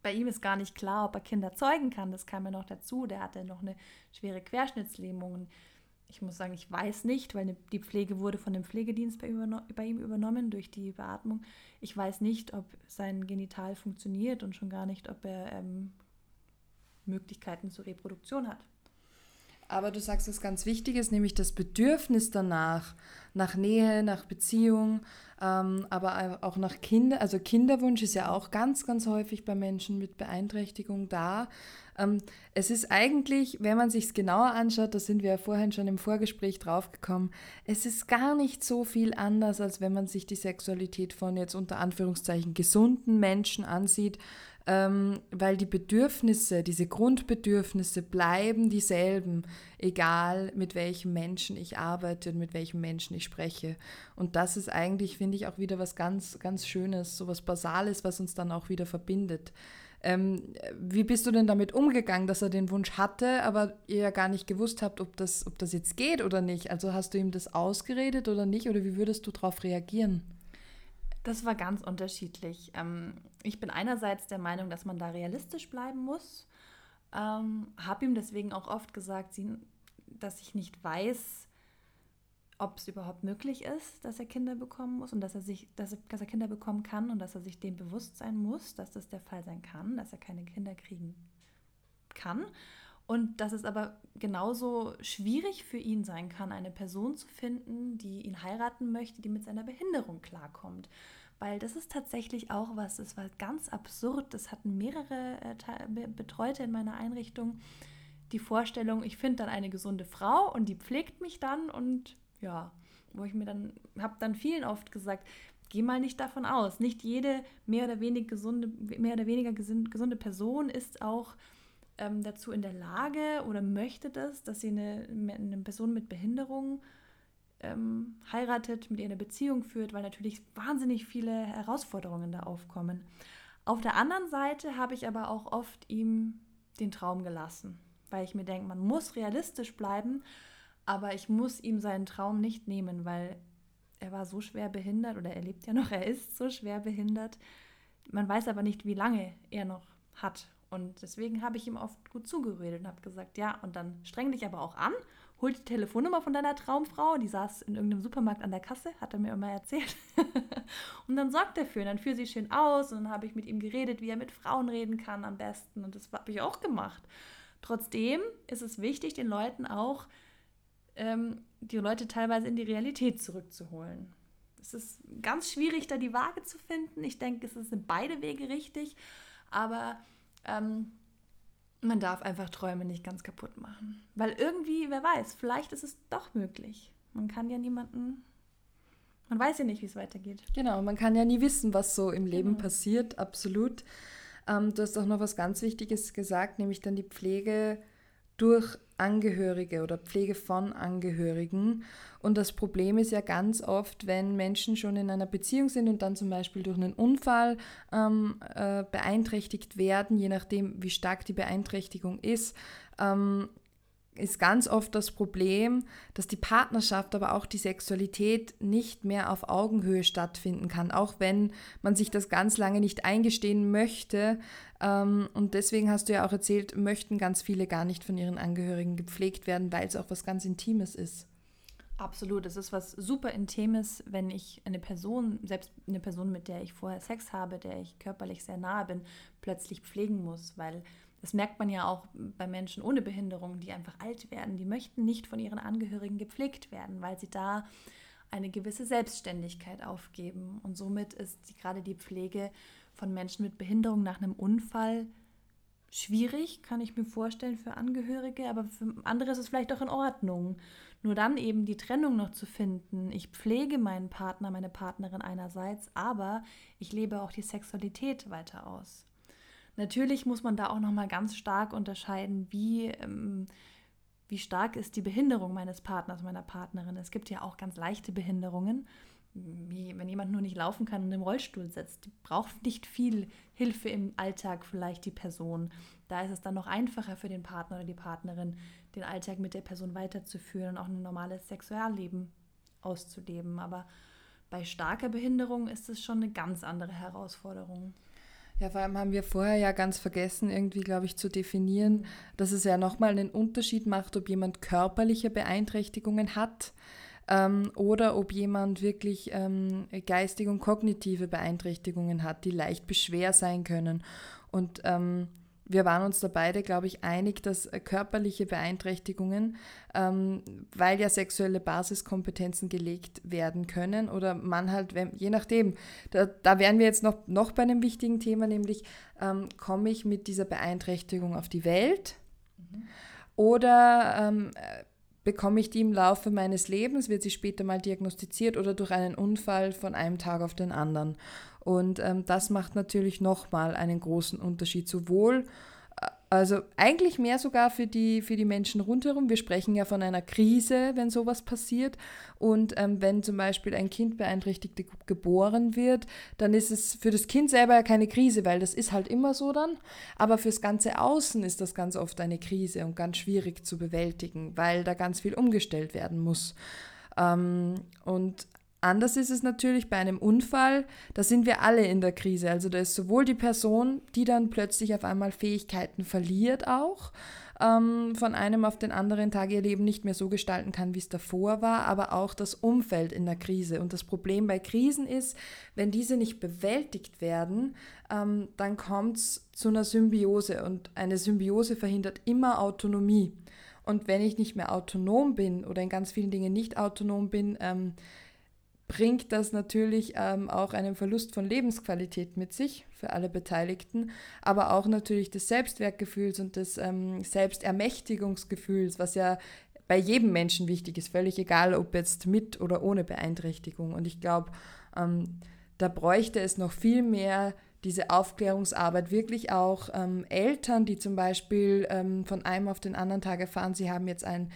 bei ihm ist gar nicht klar, ob er Kinder zeugen kann. Das kam ja noch dazu. Der hatte noch eine schwere Querschnittslähmung. Ich muss sagen, ich weiß nicht, weil die Pflege wurde von dem Pflegedienst bei ihm übernommen durch die Beatmung. Ich weiß nicht, ob sein Genital funktioniert und schon gar nicht, ob er ähm, Möglichkeiten zur Reproduktion hat. Aber du sagst was ganz Wichtiges, nämlich das Bedürfnis danach, nach Nähe, nach Beziehung, ähm, aber auch nach Kinder. Also Kinderwunsch ist ja auch ganz, ganz häufig bei Menschen mit Beeinträchtigung da. Ähm, es ist eigentlich, wenn man sich es genauer anschaut, da sind wir ja vorhin schon im Vorgespräch draufgekommen, es ist gar nicht so viel anders, als wenn man sich die Sexualität von jetzt unter Anführungszeichen gesunden Menschen ansieht ähm, weil die Bedürfnisse, diese Grundbedürfnisse bleiben dieselben, egal mit welchem Menschen ich arbeite und mit welchem Menschen ich spreche. Und das ist eigentlich, finde ich, auch wieder was ganz, ganz Schönes, so was Basales, was uns dann auch wieder verbindet. Ähm, wie bist du denn damit umgegangen, dass er den Wunsch hatte, aber ihr ja gar nicht gewusst habt, ob das, ob das jetzt geht oder nicht? Also hast du ihm das ausgeredet oder nicht? Oder wie würdest du darauf reagieren? Das war ganz unterschiedlich. Ähm, ich bin einerseits der Meinung, dass man da realistisch bleiben muss. Ähm, habe ihm deswegen auch oft gesagt, dass ich nicht weiß, ob es überhaupt möglich ist, dass er Kinder bekommen muss und dass er sich, dass er, dass er Kinder bekommen kann und dass er sich dem bewusst sein muss, dass das der Fall sein kann, dass er keine Kinder kriegen kann. und dass es aber genauso schwierig für ihn sein kann, eine Person zu finden, die ihn heiraten möchte, die mit seiner Behinderung klarkommt. Weil das ist tatsächlich auch was, das war ganz absurd. Das hatten mehrere äh, Betreute in meiner Einrichtung. Die Vorstellung, ich finde dann eine gesunde Frau und die pflegt mich dann und ja, wo ich mir dann, habe dann vielen oft gesagt, geh mal nicht davon aus. Nicht jede mehr oder weniger gesunde, mehr oder weniger gesunde Person ist auch ähm, dazu in der Lage oder möchte das, dass sie eine, eine Person mit Behinderung ähm, heiratet, mit ihr eine Beziehung führt, weil natürlich wahnsinnig viele Herausforderungen da aufkommen. Auf der anderen Seite habe ich aber auch oft ihm den Traum gelassen, weil ich mir denke, man muss realistisch bleiben, aber ich muss ihm seinen Traum nicht nehmen, weil er war so schwer behindert oder er lebt ja noch, er ist so schwer behindert. Man weiß aber nicht, wie lange er noch hat. Und deswegen habe ich ihm oft gut zugeredet und habe gesagt, ja, und dann streng dich aber auch an, hol die Telefonnummer von deiner Traumfrau, die saß in irgendeinem Supermarkt an der Kasse, hat er mir immer erzählt. und dann sorgt dafür, und dann führ sie schön aus und dann habe ich mit ihm geredet, wie er mit Frauen reden kann am besten und das habe ich auch gemacht. Trotzdem ist es wichtig, den Leuten auch, ähm, die Leute teilweise in die Realität zurückzuholen. Es ist ganz schwierig, da die Waage zu finden. Ich denke, es sind beide Wege richtig, aber ähm, man darf einfach Träume nicht ganz kaputt machen. Weil irgendwie, wer weiß, vielleicht ist es doch möglich. Man kann ja niemanden, man weiß ja nicht, wie es weitergeht. Genau, man kann ja nie wissen, was so im Leben genau. passiert, absolut. Ähm, du hast auch noch was ganz Wichtiges gesagt, nämlich dann die Pflege durch Angehörige oder Pflege von Angehörigen. Und das Problem ist ja ganz oft, wenn Menschen schon in einer Beziehung sind und dann zum Beispiel durch einen Unfall ähm, äh, beeinträchtigt werden, je nachdem, wie stark die Beeinträchtigung ist, ähm, ist ganz oft das Problem, dass die Partnerschaft, aber auch die Sexualität nicht mehr auf Augenhöhe stattfinden kann, auch wenn man sich das ganz lange nicht eingestehen möchte. Ähm, und deswegen hast du ja auch erzählt, möchten ganz viele gar nicht von ihren Angehörigen gepflegt werden, weil es auch was ganz Intimes ist. Absolut, es ist was super Intimes, wenn ich eine Person, selbst eine Person, mit der ich vorher Sex habe, der ich körperlich sehr nahe bin, plötzlich pflegen muss, weil das merkt man ja auch bei Menschen ohne Behinderung, die einfach alt werden. Die möchten nicht von ihren Angehörigen gepflegt werden, weil sie da eine gewisse Selbstständigkeit aufgeben. Und somit ist die, gerade die Pflege von Menschen mit Behinderung nach einem Unfall schwierig, kann ich mir vorstellen, für Angehörige, aber für andere ist es vielleicht auch in Ordnung. Nur dann eben die Trennung noch zu finden. Ich pflege meinen Partner, meine Partnerin einerseits, aber ich lebe auch die Sexualität weiter aus. Natürlich muss man da auch noch mal ganz stark unterscheiden, wie, ähm, wie stark ist die Behinderung meines Partners, meiner Partnerin. Es gibt ja auch ganz leichte Behinderungen, wie wenn jemand nur nicht laufen kann und im Rollstuhl sitzt. Die braucht nicht viel Hilfe im Alltag vielleicht die Person. Da ist es dann noch einfacher für den Partner oder die Partnerin, den Alltag mit der Person weiterzuführen und auch ein normales Sexualleben auszuleben. Aber bei starker Behinderung ist es schon eine ganz andere Herausforderung. Ja, vor allem haben wir vorher ja ganz vergessen, irgendwie, glaube ich, zu definieren, dass es ja nochmal einen Unterschied macht, ob jemand körperliche Beeinträchtigungen hat ähm, oder ob jemand wirklich ähm, geistige und kognitive Beeinträchtigungen hat, die leicht beschwer sein können. Und ähm, wir waren uns da beide, glaube ich, einig, dass äh, körperliche Beeinträchtigungen, ähm, weil ja sexuelle Basiskompetenzen gelegt werden können oder man halt, wenn, je nachdem, da, da wären wir jetzt noch, noch bei einem wichtigen Thema, nämlich ähm, komme ich mit dieser Beeinträchtigung auf die Welt mhm. oder ähm, bekomme ich die im Laufe meines Lebens, wird sie später mal diagnostiziert oder durch einen Unfall von einem Tag auf den anderen. Und ähm, das macht natürlich nochmal einen großen Unterschied, sowohl also eigentlich mehr sogar für die, für die Menschen rundherum. Wir sprechen ja von einer Krise, wenn sowas passiert. Und ähm, wenn zum Beispiel ein Kind beeinträchtigt geboren wird, dann ist es für das Kind selber ja keine Krise, weil das ist halt immer so dann. Aber fürs ganze Außen ist das ganz oft eine Krise und ganz schwierig zu bewältigen, weil da ganz viel umgestellt werden muss. Ähm, und Anders ist es natürlich bei einem Unfall, da sind wir alle in der Krise. Also da ist sowohl die Person, die dann plötzlich auf einmal Fähigkeiten verliert auch, ähm, von einem auf den anderen Tag ihr Leben nicht mehr so gestalten kann, wie es davor war, aber auch das Umfeld in der Krise. Und das Problem bei Krisen ist, wenn diese nicht bewältigt werden, ähm, dann kommt es zu einer Symbiose und eine Symbiose verhindert immer Autonomie. Und wenn ich nicht mehr autonom bin oder in ganz vielen Dingen nicht autonom bin, ähm, bringt das natürlich ähm, auch einen Verlust von Lebensqualität mit sich für alle Beteiligten, aber auch natürlich des Selbstwertgefühls und des ähm, Selbstermächtigungsgefühls, was ja bei jedem Menschen wichtig ist, völlig egal, ob jetzt mit oder ohne Beeinträchtigung. Und ich glaube, ähm, da bräuchte es noch viel mehr diese Aufklärungsarbeit, wirklich auch ähm, Eltern, die zum Beispiel ähm, von einem auf den anderen Tag erfahren, sie haben jetzt ein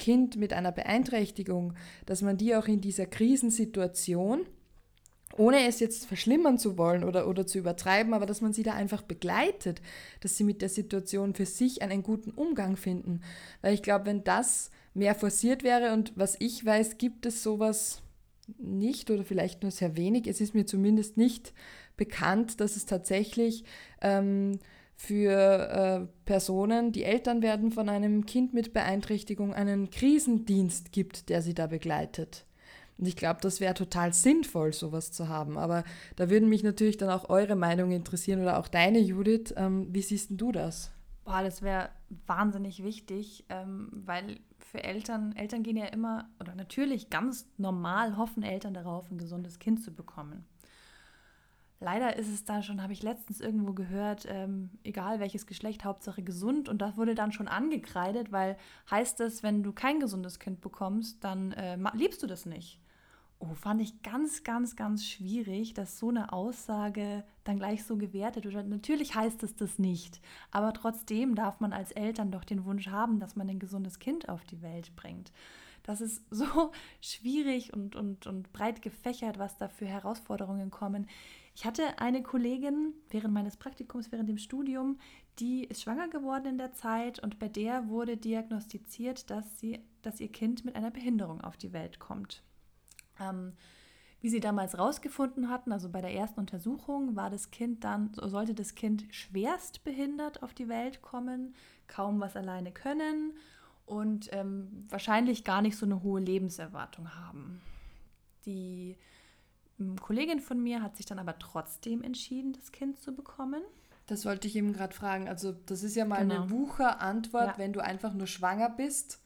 Kind mit einer Beeinträchtigung, dass man die auch in dieser Krisensituation, ohne es jetzt verschlimmern zu wollen oder, oder zu übertreiben, aber dass man sie da einfach begleitet, dass sie mit der Situation für sich einen guten Umgang finden. Weil ich glaube, wenn das mehr forciert wäre und was ich weiß, gibt es sowas nicht oder vielleicht nur sehr wenig. Es ist mir zumindest nicht bekannt, dass es tatsächlich ähm, für äh, Personen, die Eltern werden von einem Kind mit Beeinträchtigung, einen Krisendienst gibt, der sie da begleitet. Und ich glaube, das wäre total sinnvoll, sowas zu haben. Aber da würden mich natürlich dann auch eure Meinung interessieren oder auch deine, Judith. Ähm, wie siehst du das? Boah, das wäre wahnsinnig wichtig, ähm, weil für Eltern, Eltern gehen ja immer, oder natürlich ganz normal hoffen Eltern darauf, ein gesundes Kind zu bekommen. Leider ist es da schon, habe ich letztens irgendwo gehört, ähm, egal welches Geschlecht, Hauptsache gesund. Und das wurde dann schon angekreidet, weil heißt es, wenn du kein gesundes Kind bekommst, dann äh, liebst du das nicht. Oh, fand ich ganz, ganz, ganz schwierig, dass so eine Aussage dann gleich so gewertet wird. Natürlich heißt es das nicht, aber trotzdem darf man als Eltern doch den Wunsch haben, dass man ein gesundes Kind auf die Welt bringt. Das ist so schwierig und, und, und breit gefächert, was da für Herausforderungen kommen. Ich hatte eine Kollegin während meines Praktikums, während dem Studium, die ist schwanger geworden in der Zeit und bei der wurde diagnostiziert, dass, sie, dass ihr Kind mit einer Behinderung auf die Welt kommt. Ähm, wie sie damals rausgefunden hatten, also bei der ersten Untersuchung, war das Kind dann, sollte das Kind schwerst behindert auf die Welt kommen, kaum was alleine können und ähm, wahrscheinlich gar nicht so eine hohe Lebenserwartung haben. Die Kollegin von mir hat sich dann aber trotzdem entschieden, das Kind zu bekommen. Das wollte ich eben gerade fragen. Also das ist ja mal genau. eine Wucherantwort, ja. wenn du einfach nur schwanger bist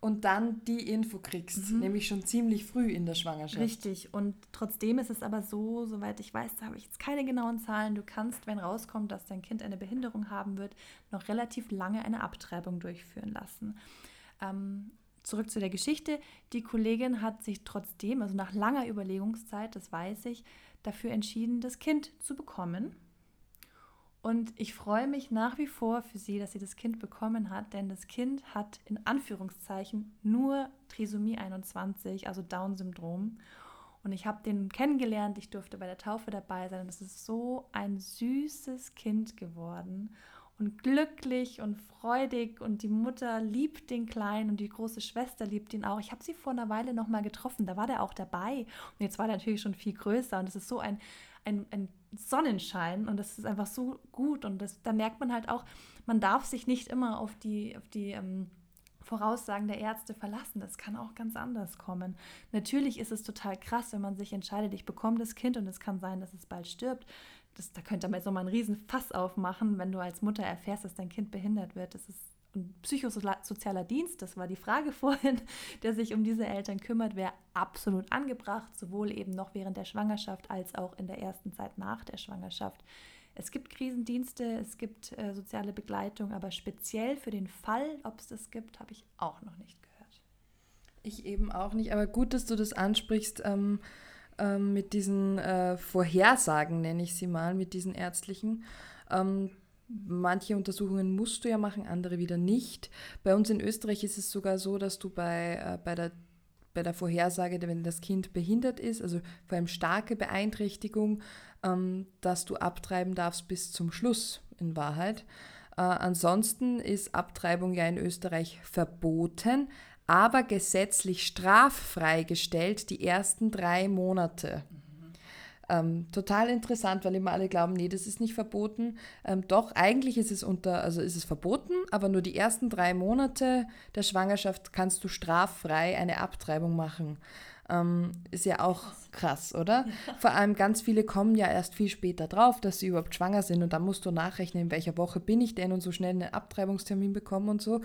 und dann die Info kriegst, mhm. nämlich schon ziemlich früh in der Schwangerschaft. Richtig. Und trotzdem ist es aber so, soweit ich weiß, da habe ich jetzt keine genauen Zahlen. Du kannst, wenn rauskommt, dass dein Kind eine Behinderung haben wird, noch relativ lange eine Abtreibung durchführen lassen. Ähm, zurück zu der Geschichte. Die Kollegin hat sich trotzdem, also nach langer Überlegungszeit, das weiß ich, dafür entschieden, das Kind zu bekommen. Und ich freue mich nach wie vor für sie, dass sie das Kind bekommen hat, denn das Kind hat in Anführungszeichen nur Trisomie 21, also Down-Syndrom. Und ich habe den kennengelernt, ich durfte bei der Taufe dabei sein. Und es ist so ein süßes Kind geworden und glücklich und freudig und die Mutter liebt den Kleinen und die große Schwester liebt ihn auch. Ich habe sie vor einer Weile noch mal getroffen, da war der auch dabei und jetzt war der natürlich schon viel größer und es ist so ein, ein, ein Sonnenschein und das ist einfach so gut und das, da merkt man halt auch, man darf sich nicht immer auf die, auf die ähm, Voraussagen der Ärzte verlassen. Das kann auch ganz anders kommen. Natürlich ist es total krass, wenn man sich entscheidet, ich bekomme das Kind und es kann sein, dass es bald stirbt das, da könnte man jetzt nochmal einen riesen Fass aufmachen, wenn du als Mutter erfährst, dass dein Kind behindert wird. Das ist ein psychosozialer Dienst, das war die Frage vorhin, der sich um diese Eltern kümmert, wäre absolut angebracht, sowohl eben noch während der Schwangerschaft als auch in der ersten Zeit nach der Schwangerschaft. Es gibt Krisendienste, es gibt äh, soziale Begleitung, aber speziell für den Fall, ob es das gibt, habe ich auch noch nicht gehört. Ich eben auch nicht, aber gut, dass du das ansprichst. Ähm ähm, mit diesen äh, Vorhersagen, nenne ich sie mal, mit diesen ärztlichen. Ähm, manche Untersuchungen musst du ja machen, andere wieder nicht. Bei uns in Österreich ist es sogar so, dass du bei, äh, bei, der, bei der Vorhersage, wenn das Kind behindert ist, also vor allem starke Beeinträchtigung, ähm, dass du abtreiben darfst bis zum Schluss in Wahrheit. Äh, ansonsten ist Abtreibung ja in Österreich verboten, aber gesetzlich straffrei gestellt die ersten drei Monate. Mhm. Ähm, total interessant, weil immer alle glauben, nee, das ist nicht verboten. Ähm, doch, eigentlich ist es unter, also ist es verboten, aber nur die ersten drei Monate der Schwangerschaft kannst du straffrei eine Abtreibung machen. Ähm, ist ja auch krass, oder? Ja. Vor allem ganz viele kommen ja erst viel später drauf, dass sie überhaupt schwanger sind und dann musst du nachrechnen, in welcher Woche bin ich denn und so schnell einen Abtreibungstermin bekommen und so.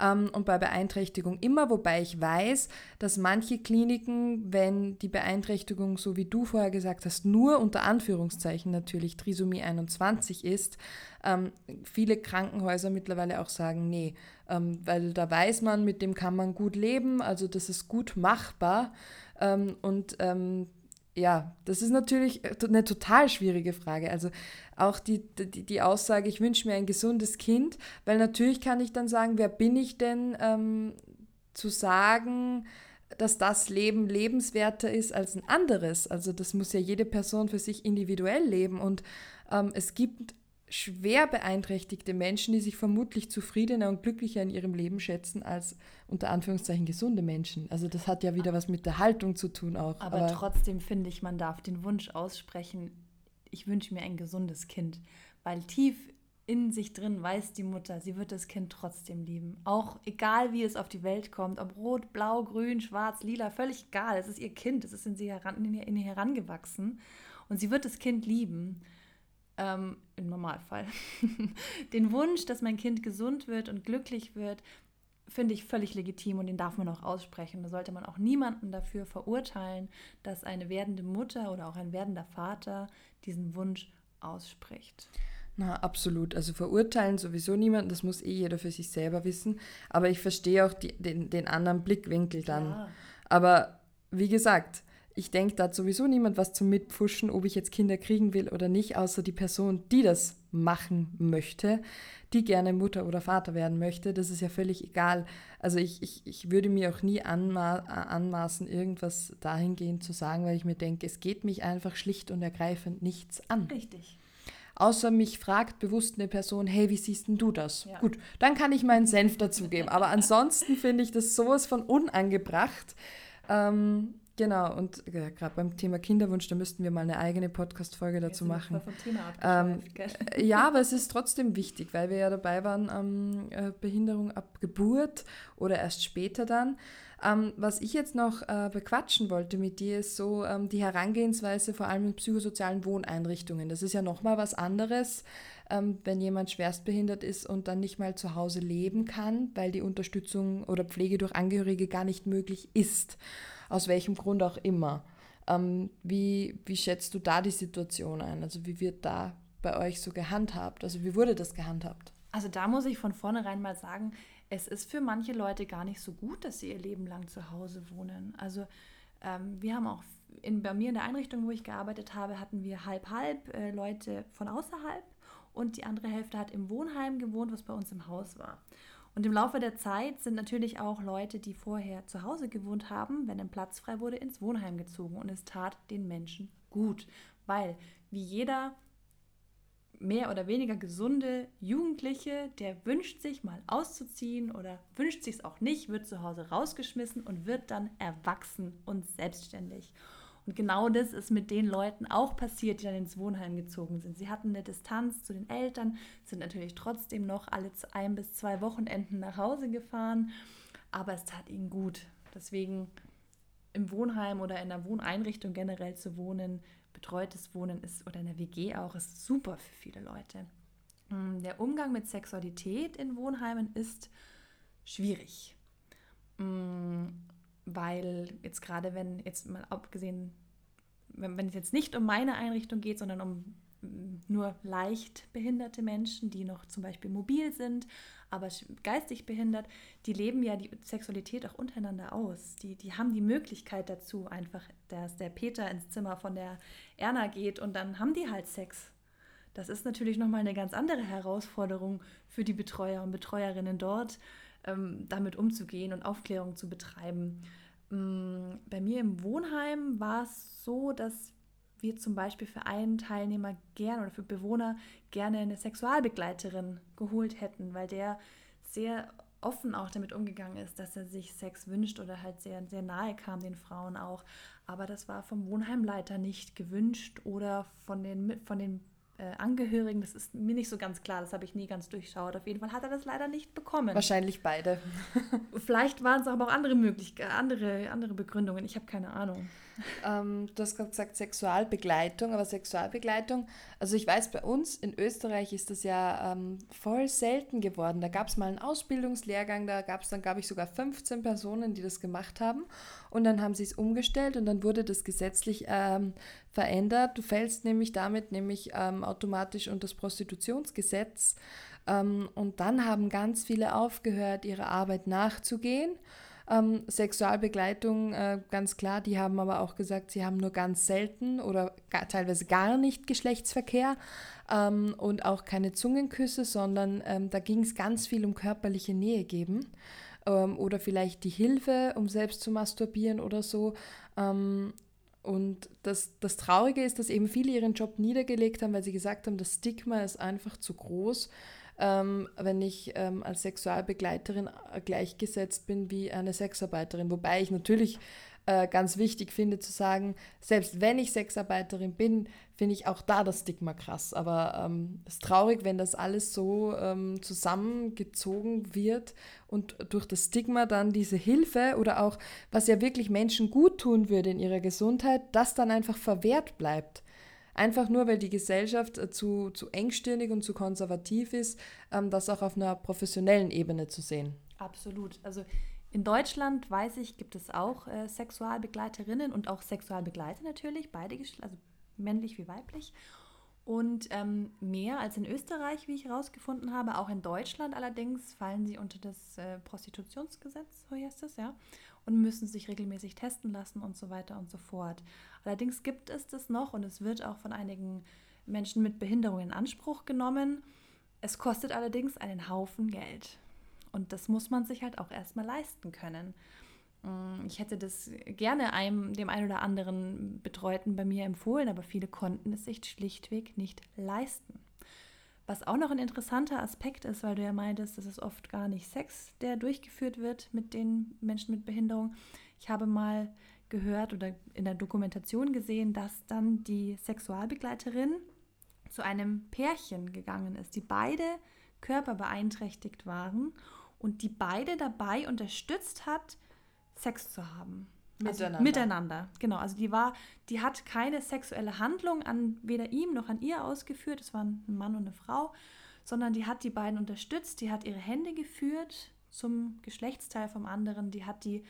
Ähm, und bei Beeinträchtigung immer, wobei ich weiß, dass manche Kliniken, wenn die Beeinträchtigung, so wie du vorher gesagt hast, nur unter Anführungszeichen natürlich Trisomie 21 ist, ähm, viele Krankenhäuser mittlerweile auch sagen, nee, ähm, weil da weiß man, mit dem kann man gut leben, also das ist gut machbar. Ähm, und ähm, ja, das ist natürlich eine total schwierige Frage. Also auch die, die, die Aussage, ich wünsche mir ein gesundes Kind, weil natürlich kann ich dann sagen, wer bin ich denn ähm, zu sagen, dass das Leben lebenswerter ist als ein anderes. Also das muss ja jede Person für sich individuell leben. Und ähm, es gibt schwer beeinträchtigte Menschen, die sich vermutlich zufriedener und glücklicher in ihrem Leben schätzen als unter Anführungszeichen gesunde Menschen. Also das hat ja wieder was mit der Haltung zu tun auch. Aber, aber trotzdem finde ich, man darf den Wunsch aussprechen, ich wünsche mir ein gesundes Kind, weil tief in sich drin weiß die Mutter, sie wird das Kind trotzdem lieben. Auch egal, wie es auf die Welt kommt, ob rot, blau, grün, schwarz, lila, völlig egal. Es ist ihr Kind, es ist in sie heran, in ihr, herangewachsen und sie wird das Kind lieben ähm, im Normalfall. den Wunsch, dass mein Kind gesund wird und glücklich wird, finde ich völlig legitim und den darf man auch aussprechen. Da sollte man auch niemanden dafür verurteilen, dass eine werdende Mutter oder auch ein werdender Vater diesen Wunsch ausspricht. Na, absolut. Also verurteilen sowieso niemanden, das muss eh jeder für sich selber wissen. Aber ich verstehe auch die, den, den anderen Blickwinkel dann. Ja. Aber wie gesagt, ich denke, da hat sowieso niemand was zum Mitpfuschen, ob ich jetzt Kinder kriegen will oder nicht, außer die Person, die das machen möchte, die gerne Mutter oder Vater werden möchte. Das ist ja völlig egal. Also ich, ich, ich würde mir auch nie anma anmaßen, irgendwas dahingehend zu sagen, weil ich mir denke, es geht mich einfach schlicht und ergreifend nichts an. Richtig. Außer mich fragt bewusst eine Person, hey, wie siehst denn du das? Ja. Gut, dann kann ich meinen Senf dazugeben. Aber ansonsten finde ich das sowas von unangebracht. Ähm, Genau, und ja, gerade beim Thema Kinderwunsch, da müssten wir mal eine eigene Podcast-Folge dazu machen. Vom Thema ähm, äh, ja, aber es ist trotzdem wichtig, weil wir ja dabei waren, ähm, äh, Behinderung ab Geburt oder erst später dann. Ähm, was ich jetzt noch äh, bequatschen wollte mit dir, ist so ähm, die Herangehensweise vor allem in psychosozialen Wohneinrichtungen. Das ist ja nochmal was anderes, ähm, wenn jemand schwerstbehindert ist und dann nicht mal zu Hause leben kann, weil die Unterstützung oder Pflege durch Angehörige gar nicht möglich ist aus welchem Grund auch immer. Ähm, wie, wie schätzt du da die Situation ein? Also wie wird da bei euch so gehandhabt? Also wie wurde das gehandhabt? Also da muss ich von vornherein mal sagen, es ist für manche Leute gar nicht so gut, dass sie ihr Leben lang zu Hause wohnen. Also ähm, wir haben auch in, bei mir in der Einrichtung, wo ich gearbeitet habe, hatten wir halb-halb äh, Leute von außerhalb und die andere Hälfte hat im Wohnheim gewohnt, was bei uns im Haus war. Und im Laufe der Zeit sind natürlich auch Leute, die vorher zu Hause gewohnt haben, wenn ein Platz frei wurde, ins Wohnheim gezogen. Und es tat den Menschen gut, weil wie jeder mehr oder weniger gesunde Jugendliche, der wünscht sich mal auszuziehen oder wünscht sich es auch nicht, wird zu Hause rausgeschmissen und wird dann erwachsen und selbstständig. Und genau das ist mit den Leuten auch passiert, die dann ins Wohnheim gezogen sind. Sie hatten eine Distanz zu den Eltern, sind natürlich trotzdem noch alle ein bis zwei Wochenenden nach Hause gefahren, aber es tat ihnen gut. Deswegen im Wohnheim oder in einer Wohneinrichtung generell zu wohnen, betreutes Wohnen ist oder in der WG auch, ist super für viele Leute. Mm, der Umgang mit Sexualität in Wohnheimen ist schwierig mm, weil jetzt gerade wenn jetzt mal abgesehen wenn, wenn es jetzt nicht um meine Einrichtung geht, sondern um mm, nur leicht behinderte Menschen, die noch zum Beispiel mobil sind, aber geistig behindert, die leben ja die Sexualität auch untereinander aus. Die, die haben die Möglichkeit dazu, einfach, dass der Peter ins Zimmer von der Erna geht und dann haben die halt Sex. Das ist natürlich nochmal eine ganz andere Herausforderung für die Betreuer und Betreuerinnen dort, damit umzugehen und Aufklärung zu betreiben. Mm, bei mir im Wohnheim war es so, dass wir zum Beispiel für einen Teilnehmer gerne oder für Bewohner gerne eine Sexualbegleiterin geholt hätten, weil der sehr offen auch damit umgegangen ist, dass er sich Sex wünscht oder halt sehr, sehr nahe kam den Frauen auch. Aber das war vom Wohnheimleiter nicht gewünscht oder von den, von den äh, Angehörigen. Das ist mir nicht so ganz klar, das habe ich nie ganz durchschaut. Auf jeden Fall hat er das leider nicht bekommen. Wahrscheinlich beide. Vielleicht waren es aber auch andere Möglichkeiten, andere, andere Begründungen. Ich habe keine Ahnung. Ähm, du hast gerade gesagt Sexualbegleitung, aber Sexualbegleitung, also ich weiß, bei uns in Österreich ist das ja ähm, voll selten geworden. Da gab es mal einen Ausbildungslehrgang, da gab es dann, glaube ich, sogar 15 Personen, die das gemacht haben. Und dann haben sie es umgestellt und dann wurde das gesetzlich ähm, verändert. Du fällst nämlich damit nämlich ähm, automatisch unter das Prostitutionsgesetz. Ähm, und dann haben ganz viele aufgehört, ihrer Arbeit nachzugehen. Ähm, Sexualbegleitung, äh, ganz klar, die haben aber auch gesagt, sie haben nur ganz selten oder gar, teilweise gar nicht Geschlechtsverkehr ähm, und auch keine Zungenküsse, sondern ähm, da ging es ganz viel um körperliche Nähe geben ähm, oder vielleicht die Hilfe, um selbst zu masturbieren oder so. Ähm, und das, das Traurige ist, dass eben viele ihren Job niedergelegt haben, weil sie gesagt haben, das Stigma ist einfach zu groß, ähm, wenn ich ähm, als Sexualbegleiterin äh, gleichgesetzt bin wie eine Sexarbeiterin. Wobei ich natürlich äh, ganz wichtig finde zu sagen, selbst wenn ich Sexarbeiterin bin, finde ich auch da das Stigma krass. Aber ähm, es ist traurig, wenn das alles so ähm, zusammengezogen wird und durch das Stigma dann diese Hilfe oder auch, was ja wirklich Menschen gut tun würde in ihrer Gesundheit, das dann einfach verwehrt bleibt. Einfach nur, weil die Gesellschaft äh, zu, zu engstirnig und zu konservativ ist, ähm, das auch auf einer professionellen Ebene zu sehen. Absolut. Also in Deutschland, weiß ich, gibt es auch äh, Sexualbegleiterinnen und auch Sexualbegleiter natürlich, beide also männlich wie weiblich. Und ähm, mehr als in Österreich, wie ich herausgefunden habe, auch in Deutschland allerdings fallen sie unter das äh, Prostitutionsgesetz, so heißt es, ja, und müssen sich regelmäßig testen lassen und so weiter und so fort. Allerdings gibt es das noch und es wird auch von einigen Menschen mit Behinderung in Anspruch genommen. Es kostet allerdings einen Haufen Geld. Und das muss man sich halt auch erstmal leisten können. Mm, ich hätte das gerne einem, dem einen oder anderen Betreuten bei mir empfohlen, aber viele konnten es sich schlichtweg nicht leisten. Was auch noch ein interessanter Aspekt ist, weil du ja meintest, das ist oft gar nicht Sex, der durchgeführt wird mit den Menschen mit Behinderung. Ich habe mal gehört oder in der Dokumentation gesehen, dass dann die Sexualbegleiterin zu einem Pärchen gegangen ist, die beide körperbeeinträchtigt waren und die beide dabei unterstützt hat, Sex zu haben. Also miteinander. miteinander, genau. Also die war, die hat keine sexuelle Handlung an weder ihm noch an ihr ausgeführt. Es waren ein Mann und eine Frau, sondern die hat die beiden unterstützt. Die hat ihre Hände geführt zum Geschlechtsteil vom anderen. Die hat die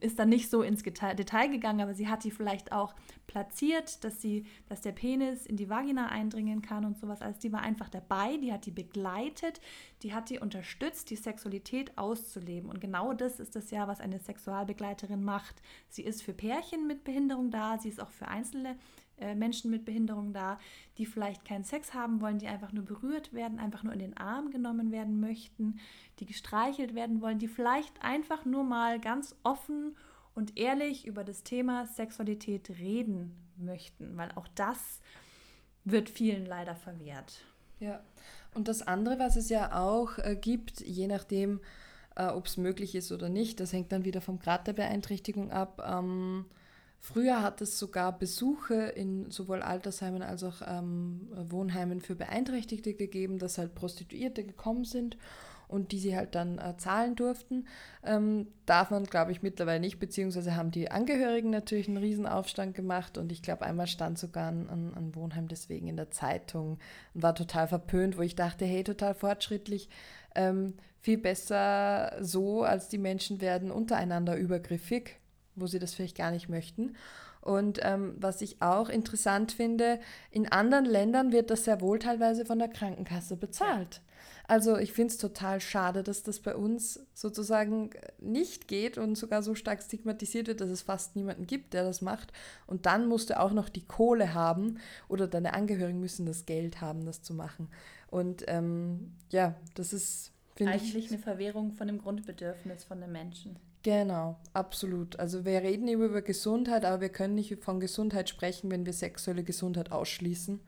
ist dann nicht so ins Detail gegangen, aber sie hat die vielleicht auch platziert, dass sie, dass der Penis in die Vagina eindringen kann und sowas. Also die war einfach dabei, die hat die begleitet, die hat die unterstützt, die Sexualität auszuleben. Und genau das ist das ja, was eine Sexualbegleiterin macht. Sie ist für Pärchen mit Behinderung da, sie ist auch für einzelne äh, Menschen mit Behinderung da, die vielleicht keinen Sex haben wollen, die einfach nur berührt werden, einfach nur in den Arm genommen werden möchten, die gestreichelt werden wollen, die vielleicht einfach nur mal ganz offen und ehrlich über das Thema Sexualität reden möchten, weil auch das wird vielen leider verwehrt. Ja, und das andere, was es ja auch äh, gibt, je nachdem, äh, ob es möglich ist oder nicht, das hängt dann wieder vom Grad der Beeinträchtigung ab. Ähm, Früher hat es sogar Besuche in sowohl Altersheimen als auch ähm, Wohnheimen für Beeinträchtigte gegeben, dass halt Prostituierte gekommen sind und die sie halt dann äh, zahlen durften. Ähm, darf man, glaube ich, mittlerweile nicht, beziehungsweise haben die Angehörigen natürlich einen Riesenaufstand gemacht und ich glaube, einmal stand sogar ein, ein, Wohnheim deswegen in der Zeitung und war total verpönt, wo ich dachte, hey, total fortschrittlich, ähm, viel besser so, als die Menschen werden untereinander übergriffig wo sie das vielleicht gar nicht möchten. Und ähm, was ich auch interessant finde, in anderen Ländern wird das sehr wohl teilweise von der Krankenkasse bezahlt. Also ich finde es total schade, dass das bei uns sozusagen nicht geht und sogar so stark stigmatisiert wird, dass es fast niemanden gibt, der das macht. Und dann musst du auch noch die Kohle haben oder deine Angehörigen müssen das Geld haben, das zu machen. Und ähm, ja, das ist, finde ich... Eigentlich eine Verwehrung von dem Grundbedürfnis von den Menschen. Genau, absolut. Also wir reden immer über Gesundheit, aber wir können nicht von Gesundheit sprechen, wenn wir sexuelle Gesundheit ausschließen.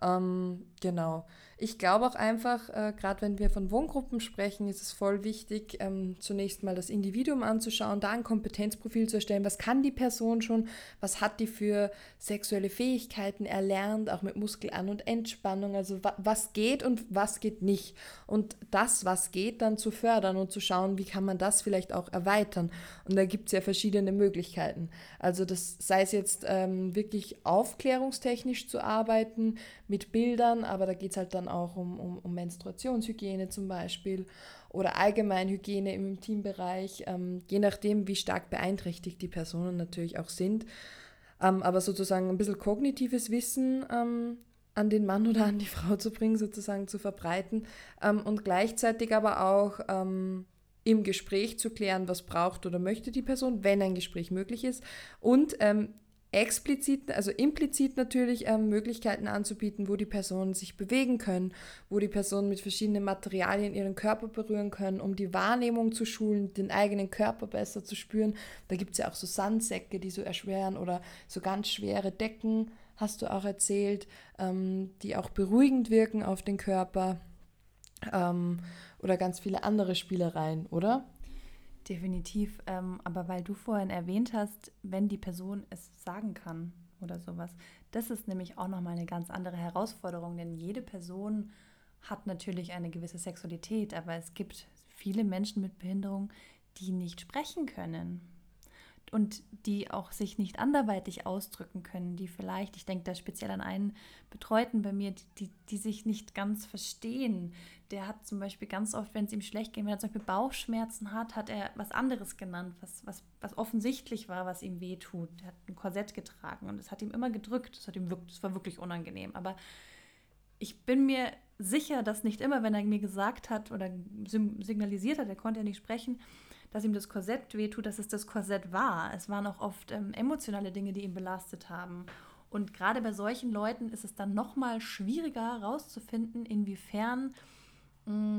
Ähm, genau. Ich glaube auch einfach, äh, gerade wenn wir von Wohngruppen sprechen, ist es voll wichtig, ähm, zunächst mal das Individuum anzuschauen, da ein Kompetenzprofil zu erstellen. Was kann die Person schon? Was hat die für sexuelle Fähigkeiten erlernt, auch mit Muskelan- und Entspannung? Also wa was geht und was geht nicht? Und das, was geht, dann zu fördern und zu schauen, wie kann man das vielleicht auch erweitern. Und da gibt es ja verschiedene Möglichkeiten. Also das sei es jetzt ähm, wirklich aufklärungstechnisch zu arbeiten mit Bildern, aber da geht es halt dann auch um, um, um Menstruationshygiene zum Beispiel oder allgemein Hygiene im Intimbereich, ähm, je nachdem, wie stark beeinträchtigt die Personen natürlich auch sind. Ähm, aber sozusagen ein bisschen kognitives Wissen ähm, an den Mann oder an die Frau zu bringen, sozusagen zu verbreiten ähm, und gleichzeitig aber auch ähm, im Gespräch zu klären, was braucht oder möchte die Person, wenn ein Gespräch möglich ist und ähm, explizit, also implizit natürlich ähm, Möglichkeiten anzubieten, wo die Personen sich bewegen können, wo die Personen mit verschiedenen Materialien ihren Körper berühren können, um die Wahrnehmung zu schulen, den eigenen Körper besser zu spüren. Da gibt es ja auch so Sandsäcke, die so erschweren oder so ganz schwere Decken, hast du auch erzählt, ähm, die auch beruhigend wirken auf den Körper ähm, oder ganz viele andere Spielereien, oder? Definitiv. Ähm, aber weil du vorhin erwähnt hast, wenn die Person es sagen kann oder sowas, das ist nämlich auch nochmal eine ganz andere Herausforderung, denn jede Person hat natürlich eine gewisse Sexualität, aber es gibt viele Menschen mit Behinderung, die nicht sprechen können und die auch sich nicht anderweitig ausdrücken können, die vielleicht, ich denke da speziell an einen Betreuten bei mir, die, die, die sich nicht ganz verstehen. Der hat zum Beispiel ganz oft, wenn es ihm schlecht geht, wenn er zum Beispiel Bauchschmerzen hat, hat er was anderes genannt, was, was, was offensichtlich war, was ihm wehtut. Er hat ein Korsett getragen und es hat ihm immer gedrückt. Das, hat ihm wirklich, das war wirklich unangenehm. Aber ich bin mir sicher, dass nicht immer, wenn er mir gesagt hat oder signalisiert hat, er konnte ja nicht sprechen, dass ihm das Korsett wehtut, dass es das Korsett war. Es waren auch oft ähm, emotionale Dinge, die ihn belastet haben. Und gerade bei solchen Leuten ist es dann nochmal schwieriger herauszufinden, inwiefern mh, hm,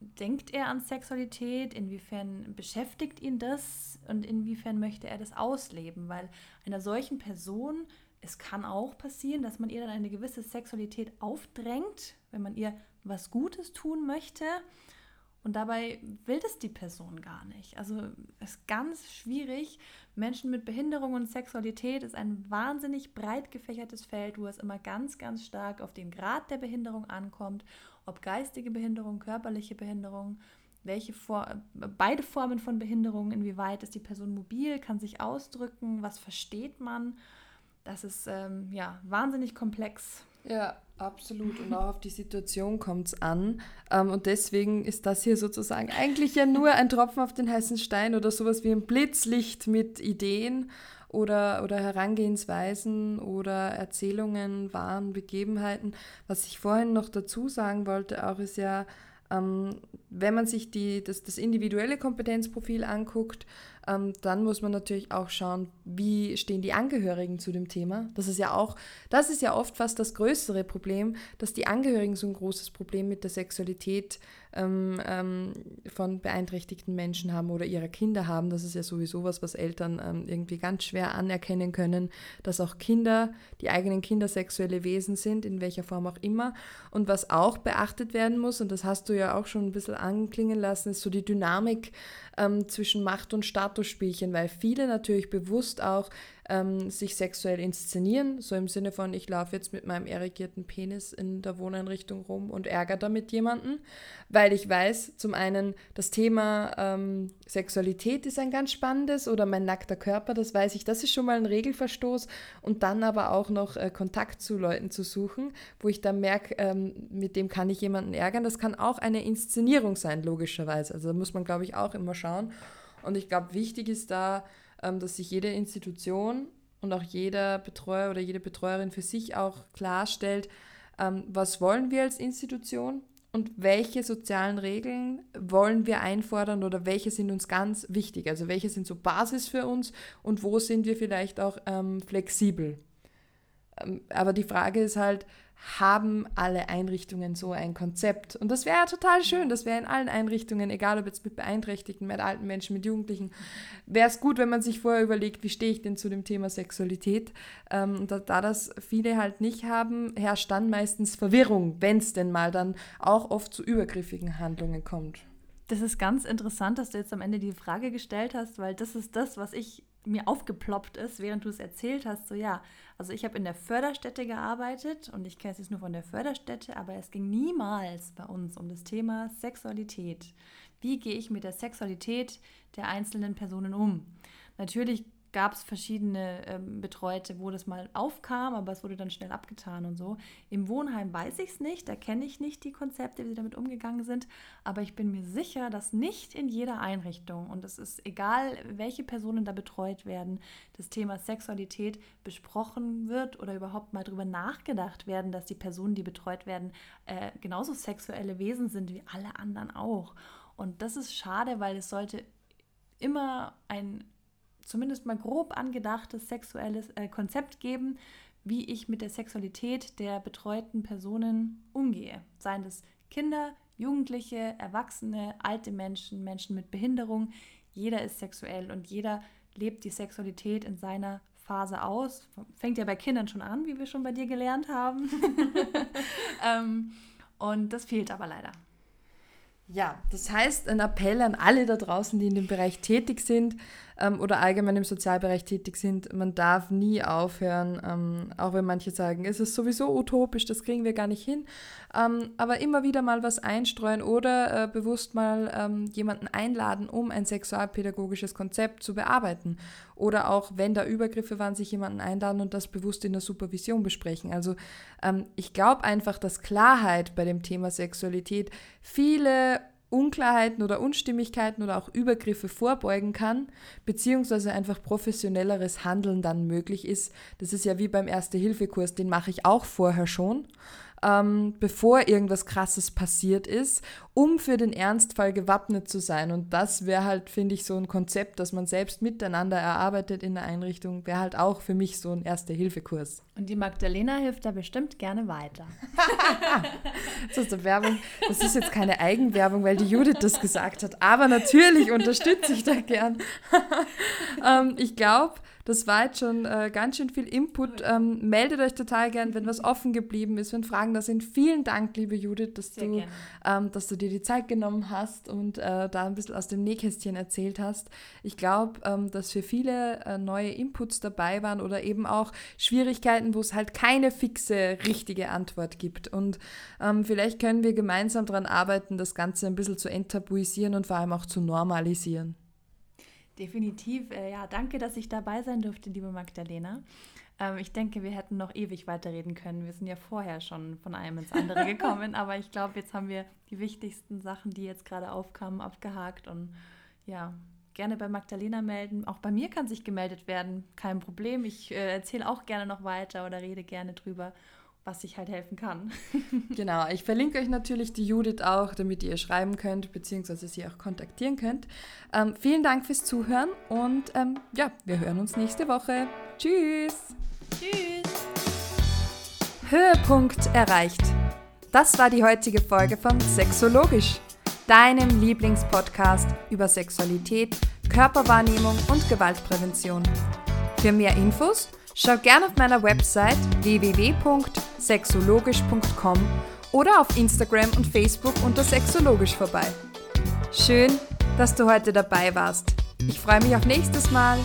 denkt er an Sexualität, inwiefern beschäftigt ihn das und inwiefern möchte er das ausleben. Weil einer solchen Person, es kann auch passieren, dass man ihr dann eine gewisse Sexualität aufdrängt, wenn man ihr was Gutes tun möchte und dabei will das die Person gar nicht. Also ist ganz schwierig. Menschen mit Behinderung und Sexualität ist ein wahnsinnig breit gefächertes Feld, wo es immer ganz, ganz stark auf den Grad der Behinderung ankommt, ob geistige Behinderung, körperliche Behinderung, welche For beide Formen von Behinderung, inwieweit ist die Person mobil, kann sich ausdrücken, was versteht man. Das ist ähm, ja wahnsinnig komplex. Ja, absolut. Und auch auf die Situation kommt es an. Ähm, und deswegen ist das hier sozusagen eigentlich ja nur ein Tropfen auf den heißen Stein oder sowas wie ein Blitzlicht mit Ideen oder, oder Herangehensweisen oder Erzählungen, wahren Begebenheiten. Was ich vorhin noch dazu sagen wollte, auch ist ja, ähm, wenn man sich die, das, das individuelle Kompetenzprofil anguckt, ähm, dann muss man natürlich auch schauen, wie stehen die Angehörigen zu dem Thema. Das ist ja auch, das ist ja oft fast das größere Problem, dass die Angehörigen so ein großes Problem mit der Sexualität ähm, ähm, von beeinträchtigten Menschen haben oder ihrer Kinder haben. Das ist ja sowieso was, was Eltern ähm, irgendwie ganz schwer anerkennen können, dass auch Kinder, die eigenen Kinder sexuelle Wesen sind, in welcher Form auch immer. Und was auch beachtet werden muss, und das hast du ja auch schon ein bisschen anklingen lassen, ist so die Dynamik ähm, zwischen Macht und Statusspielchen, weil viele natürlich bewusst auch ähm, sich sexuell inszenieren, so im Sinne von, ich laufe jetzt mit meinem erigierten Penis in der Wohneinrichtung rum und ärgere damit jemanden, weil ich weiß, zum einen, das Thema ähm, Sexualität ist ein ganz spannendes oder mein nackter Körper, das weiß ich, das ist schon mal ein Regelverstoß und dann aber auch noch äh, Kontakt zu Leuten zu suchen, wo ich dann merke, ähm, mit dem kann ich jemanden ärgern, das kann auch eine Inszenierung sein, logischerweise. Also da muss man, glaube ich, auch immer schauen. Und ich glaube, wichtig ist da, dass sich jede Institution und auch jeder Betreuer oder jede Betreuerin für sich auch klarstellt, ähm, was wollen wir als Institution und welche sozialen Regeln wollen wir einfordern oder welche sind uns ganz wichtig. Also welche sind so Basis für uns und wo sind wir vielleicht auch ähm, flexibel. Ähm, aber die Frage ist halt, haben alle Einrichtungen so ein Konzept. Und das wäre ja total schön. Das wäre in allen Einrichtungen, egal ob jetzt mit Beeinträchtigten, mit alten Menschen, mit Jugendlichen, wäre es gut, wenn man sich vorher überlegt, wie stehe ich denn zu dem Thema Sexualität. Ähm, da, da das viele halt nicht haben, herrscht dann meistens Verwirrung, wenn es denn mal dann auch oft zu übergriffigen Handlungen kommt. Das ist ganz interessant, dass du jetzt am Ende die Frage gestellt hast, weil das ist das, was ich mir aufgeploppt ist, während du es erzählt hast, so ja, also ich habe in der Förderstätte gearbeitet und ich kenne es jetzt nur von der Förderstätte, aber es ging niemals bei uns um das Thema Sexualität. Wie gehe ich mit der Sexualität der einzelnen Personen um? Natürlich gab es verschiedene ähm, Betreute, wo das mal aufkam, aber es wurde dann schnell abgetan und so. Im Wohnheim weiß ich es nicht, da kenne ich nicht die Konzepte, wie sie damit umgegangen sind, aber ich bin mir sicher, dass nicht in jeder Einrichtung, und es ist egal, welche Personen da betreut werden, das Thema Sexualität besprochen wird oder überhaupt mal darüber nachgedacht werden, dass die Personen, die betreut werden, äh, genauso sexuelle Wesen sind wie alle anderen auch. Und das ist schade, weil es sollte immer ein zumindest mal grob angedachtes sexuelles äh, Konzept geben, wie ich mit der Sexualität der betreuten Personen umgehe. Seien das Kinder, Jugendliche, Erwachsene, alte Menschen, Menschen mit Behinderung. Jeder ist sexuell und jeder lebt die Sexualität in seiner Phase aus. Fängt ja bei Kindern schon an, wie wir schon bei dir gelernt haben. ähm, und das fehlt aber leider. Ja, das heißt, ein Appell an alle da draußen, die in dem Bereich tätig sind ähm, oder allgemein im Sozialbereich tätig sind, man darf nie aufhören, ähm, auch wenn manche sagen, es ist sowieso utopisch, das kriegen wir gar nicht hin, ähm, aber immer wieder mal was einstreuen oder äh, bewusst mal ähm, jemanden einladen, um ein sexualpädagogisches Konzept zu bearbeiten. Oder auch, wenn da Übergriffe waren, sich jemanden einladen und das bewusst in der Supervision besprechen. Also ähm, ich glaube einfach, dass Klarheit bei dem Thema Sexualität viele Unklarheiten oder Unstimmigkeiten oder auch Übergriffe vorbeugen kann, beziehungsweise einfach professionelleres Handeln dann möglich ist. Das ist ja wie beim Erste-Hilfe-Kurs, den mache ich auch vorher schon ähm, bevor irgendwas Krasses passiert ist, um für den Ernstfall gewappnet zu sein. Und das wäre halt, finde ich, so ein Konzept, das man selbst miteinander erarbeitet in der Einrichtung, wäre halt auch für mich so ein Erste-Hilfe-Kurs. Und die Magdalena hilft da bestimmt gerne weiter. das ist eine Werbung. Das ist jetzt keine Eigenwerbung, weil die Judith das gesagt hat. Aber natürlich unterstütze ich da gern. ähm, ich glaube, das war jetzt schon äh, ganz schön viel Input. Ähm, meldet euch total gern, wenn was offen geblieben ist, wenn Fragen da sind. Vielen Dank, liebe Judith, dass, du, ähm, dass du dir die Zeit genommen hast und äh, da ein bisschen aus dem Nähkästchen erzählt hast. Ich glaube, ähm, dass für viele äh, neue Inputs dabei waren oder eben auch Schwierigkeiten, wo es halt keine fixe, richtige Antwort gibt. Und ähm, vielleicht können wir gemeinsam daran arbeiten, das Ganze ein bisschen zu enttabuisieren und vor allem auch zu normalisieren. Definitiv. Äh, ja, danke, dass ich dabei sein durfte, liebe Magdalena. Ähm, ich denke, wir hätten noch ewig weiterreden können. Wir sind ja vorher schon von einem ins andere gekommen, aber ich glaube, jetzt haben wir die wichtigsten Sachen, die jetzt gerade aufkamen, abgehakt und ja, gerne bei Magdalena melden. Auch bei mir kann sich gemeldet werden, kein Problem. Ich äh, erzähle auch gerne noch weiter oder rede gerne drüber was ich halt helfen kann. genau, ich verlinke euch natürlich die Judith auch, damit ihr schreiben könnt, beziehungsweise sie auch kontaktieren könnt. Ähm, vielen Dank fürs Zuhören und ähm, ja, wir hören uns nächste Woche. Tschüss! Tschüss! Höhepunkt erreicht. Das war die heutige Folge von Sexologisch, deinem Lieblingspodcast über Sexualität, Körperwahrnehmung und Gewaltprävention. Für mehr Infos Schau gerne auf meiner Website www.sexologisch.com oder auf Instagram und Facebook unter Sexologisch vorbei. Schön, dass du heute dabei warst. Ich freue mich auf nächstes Mal.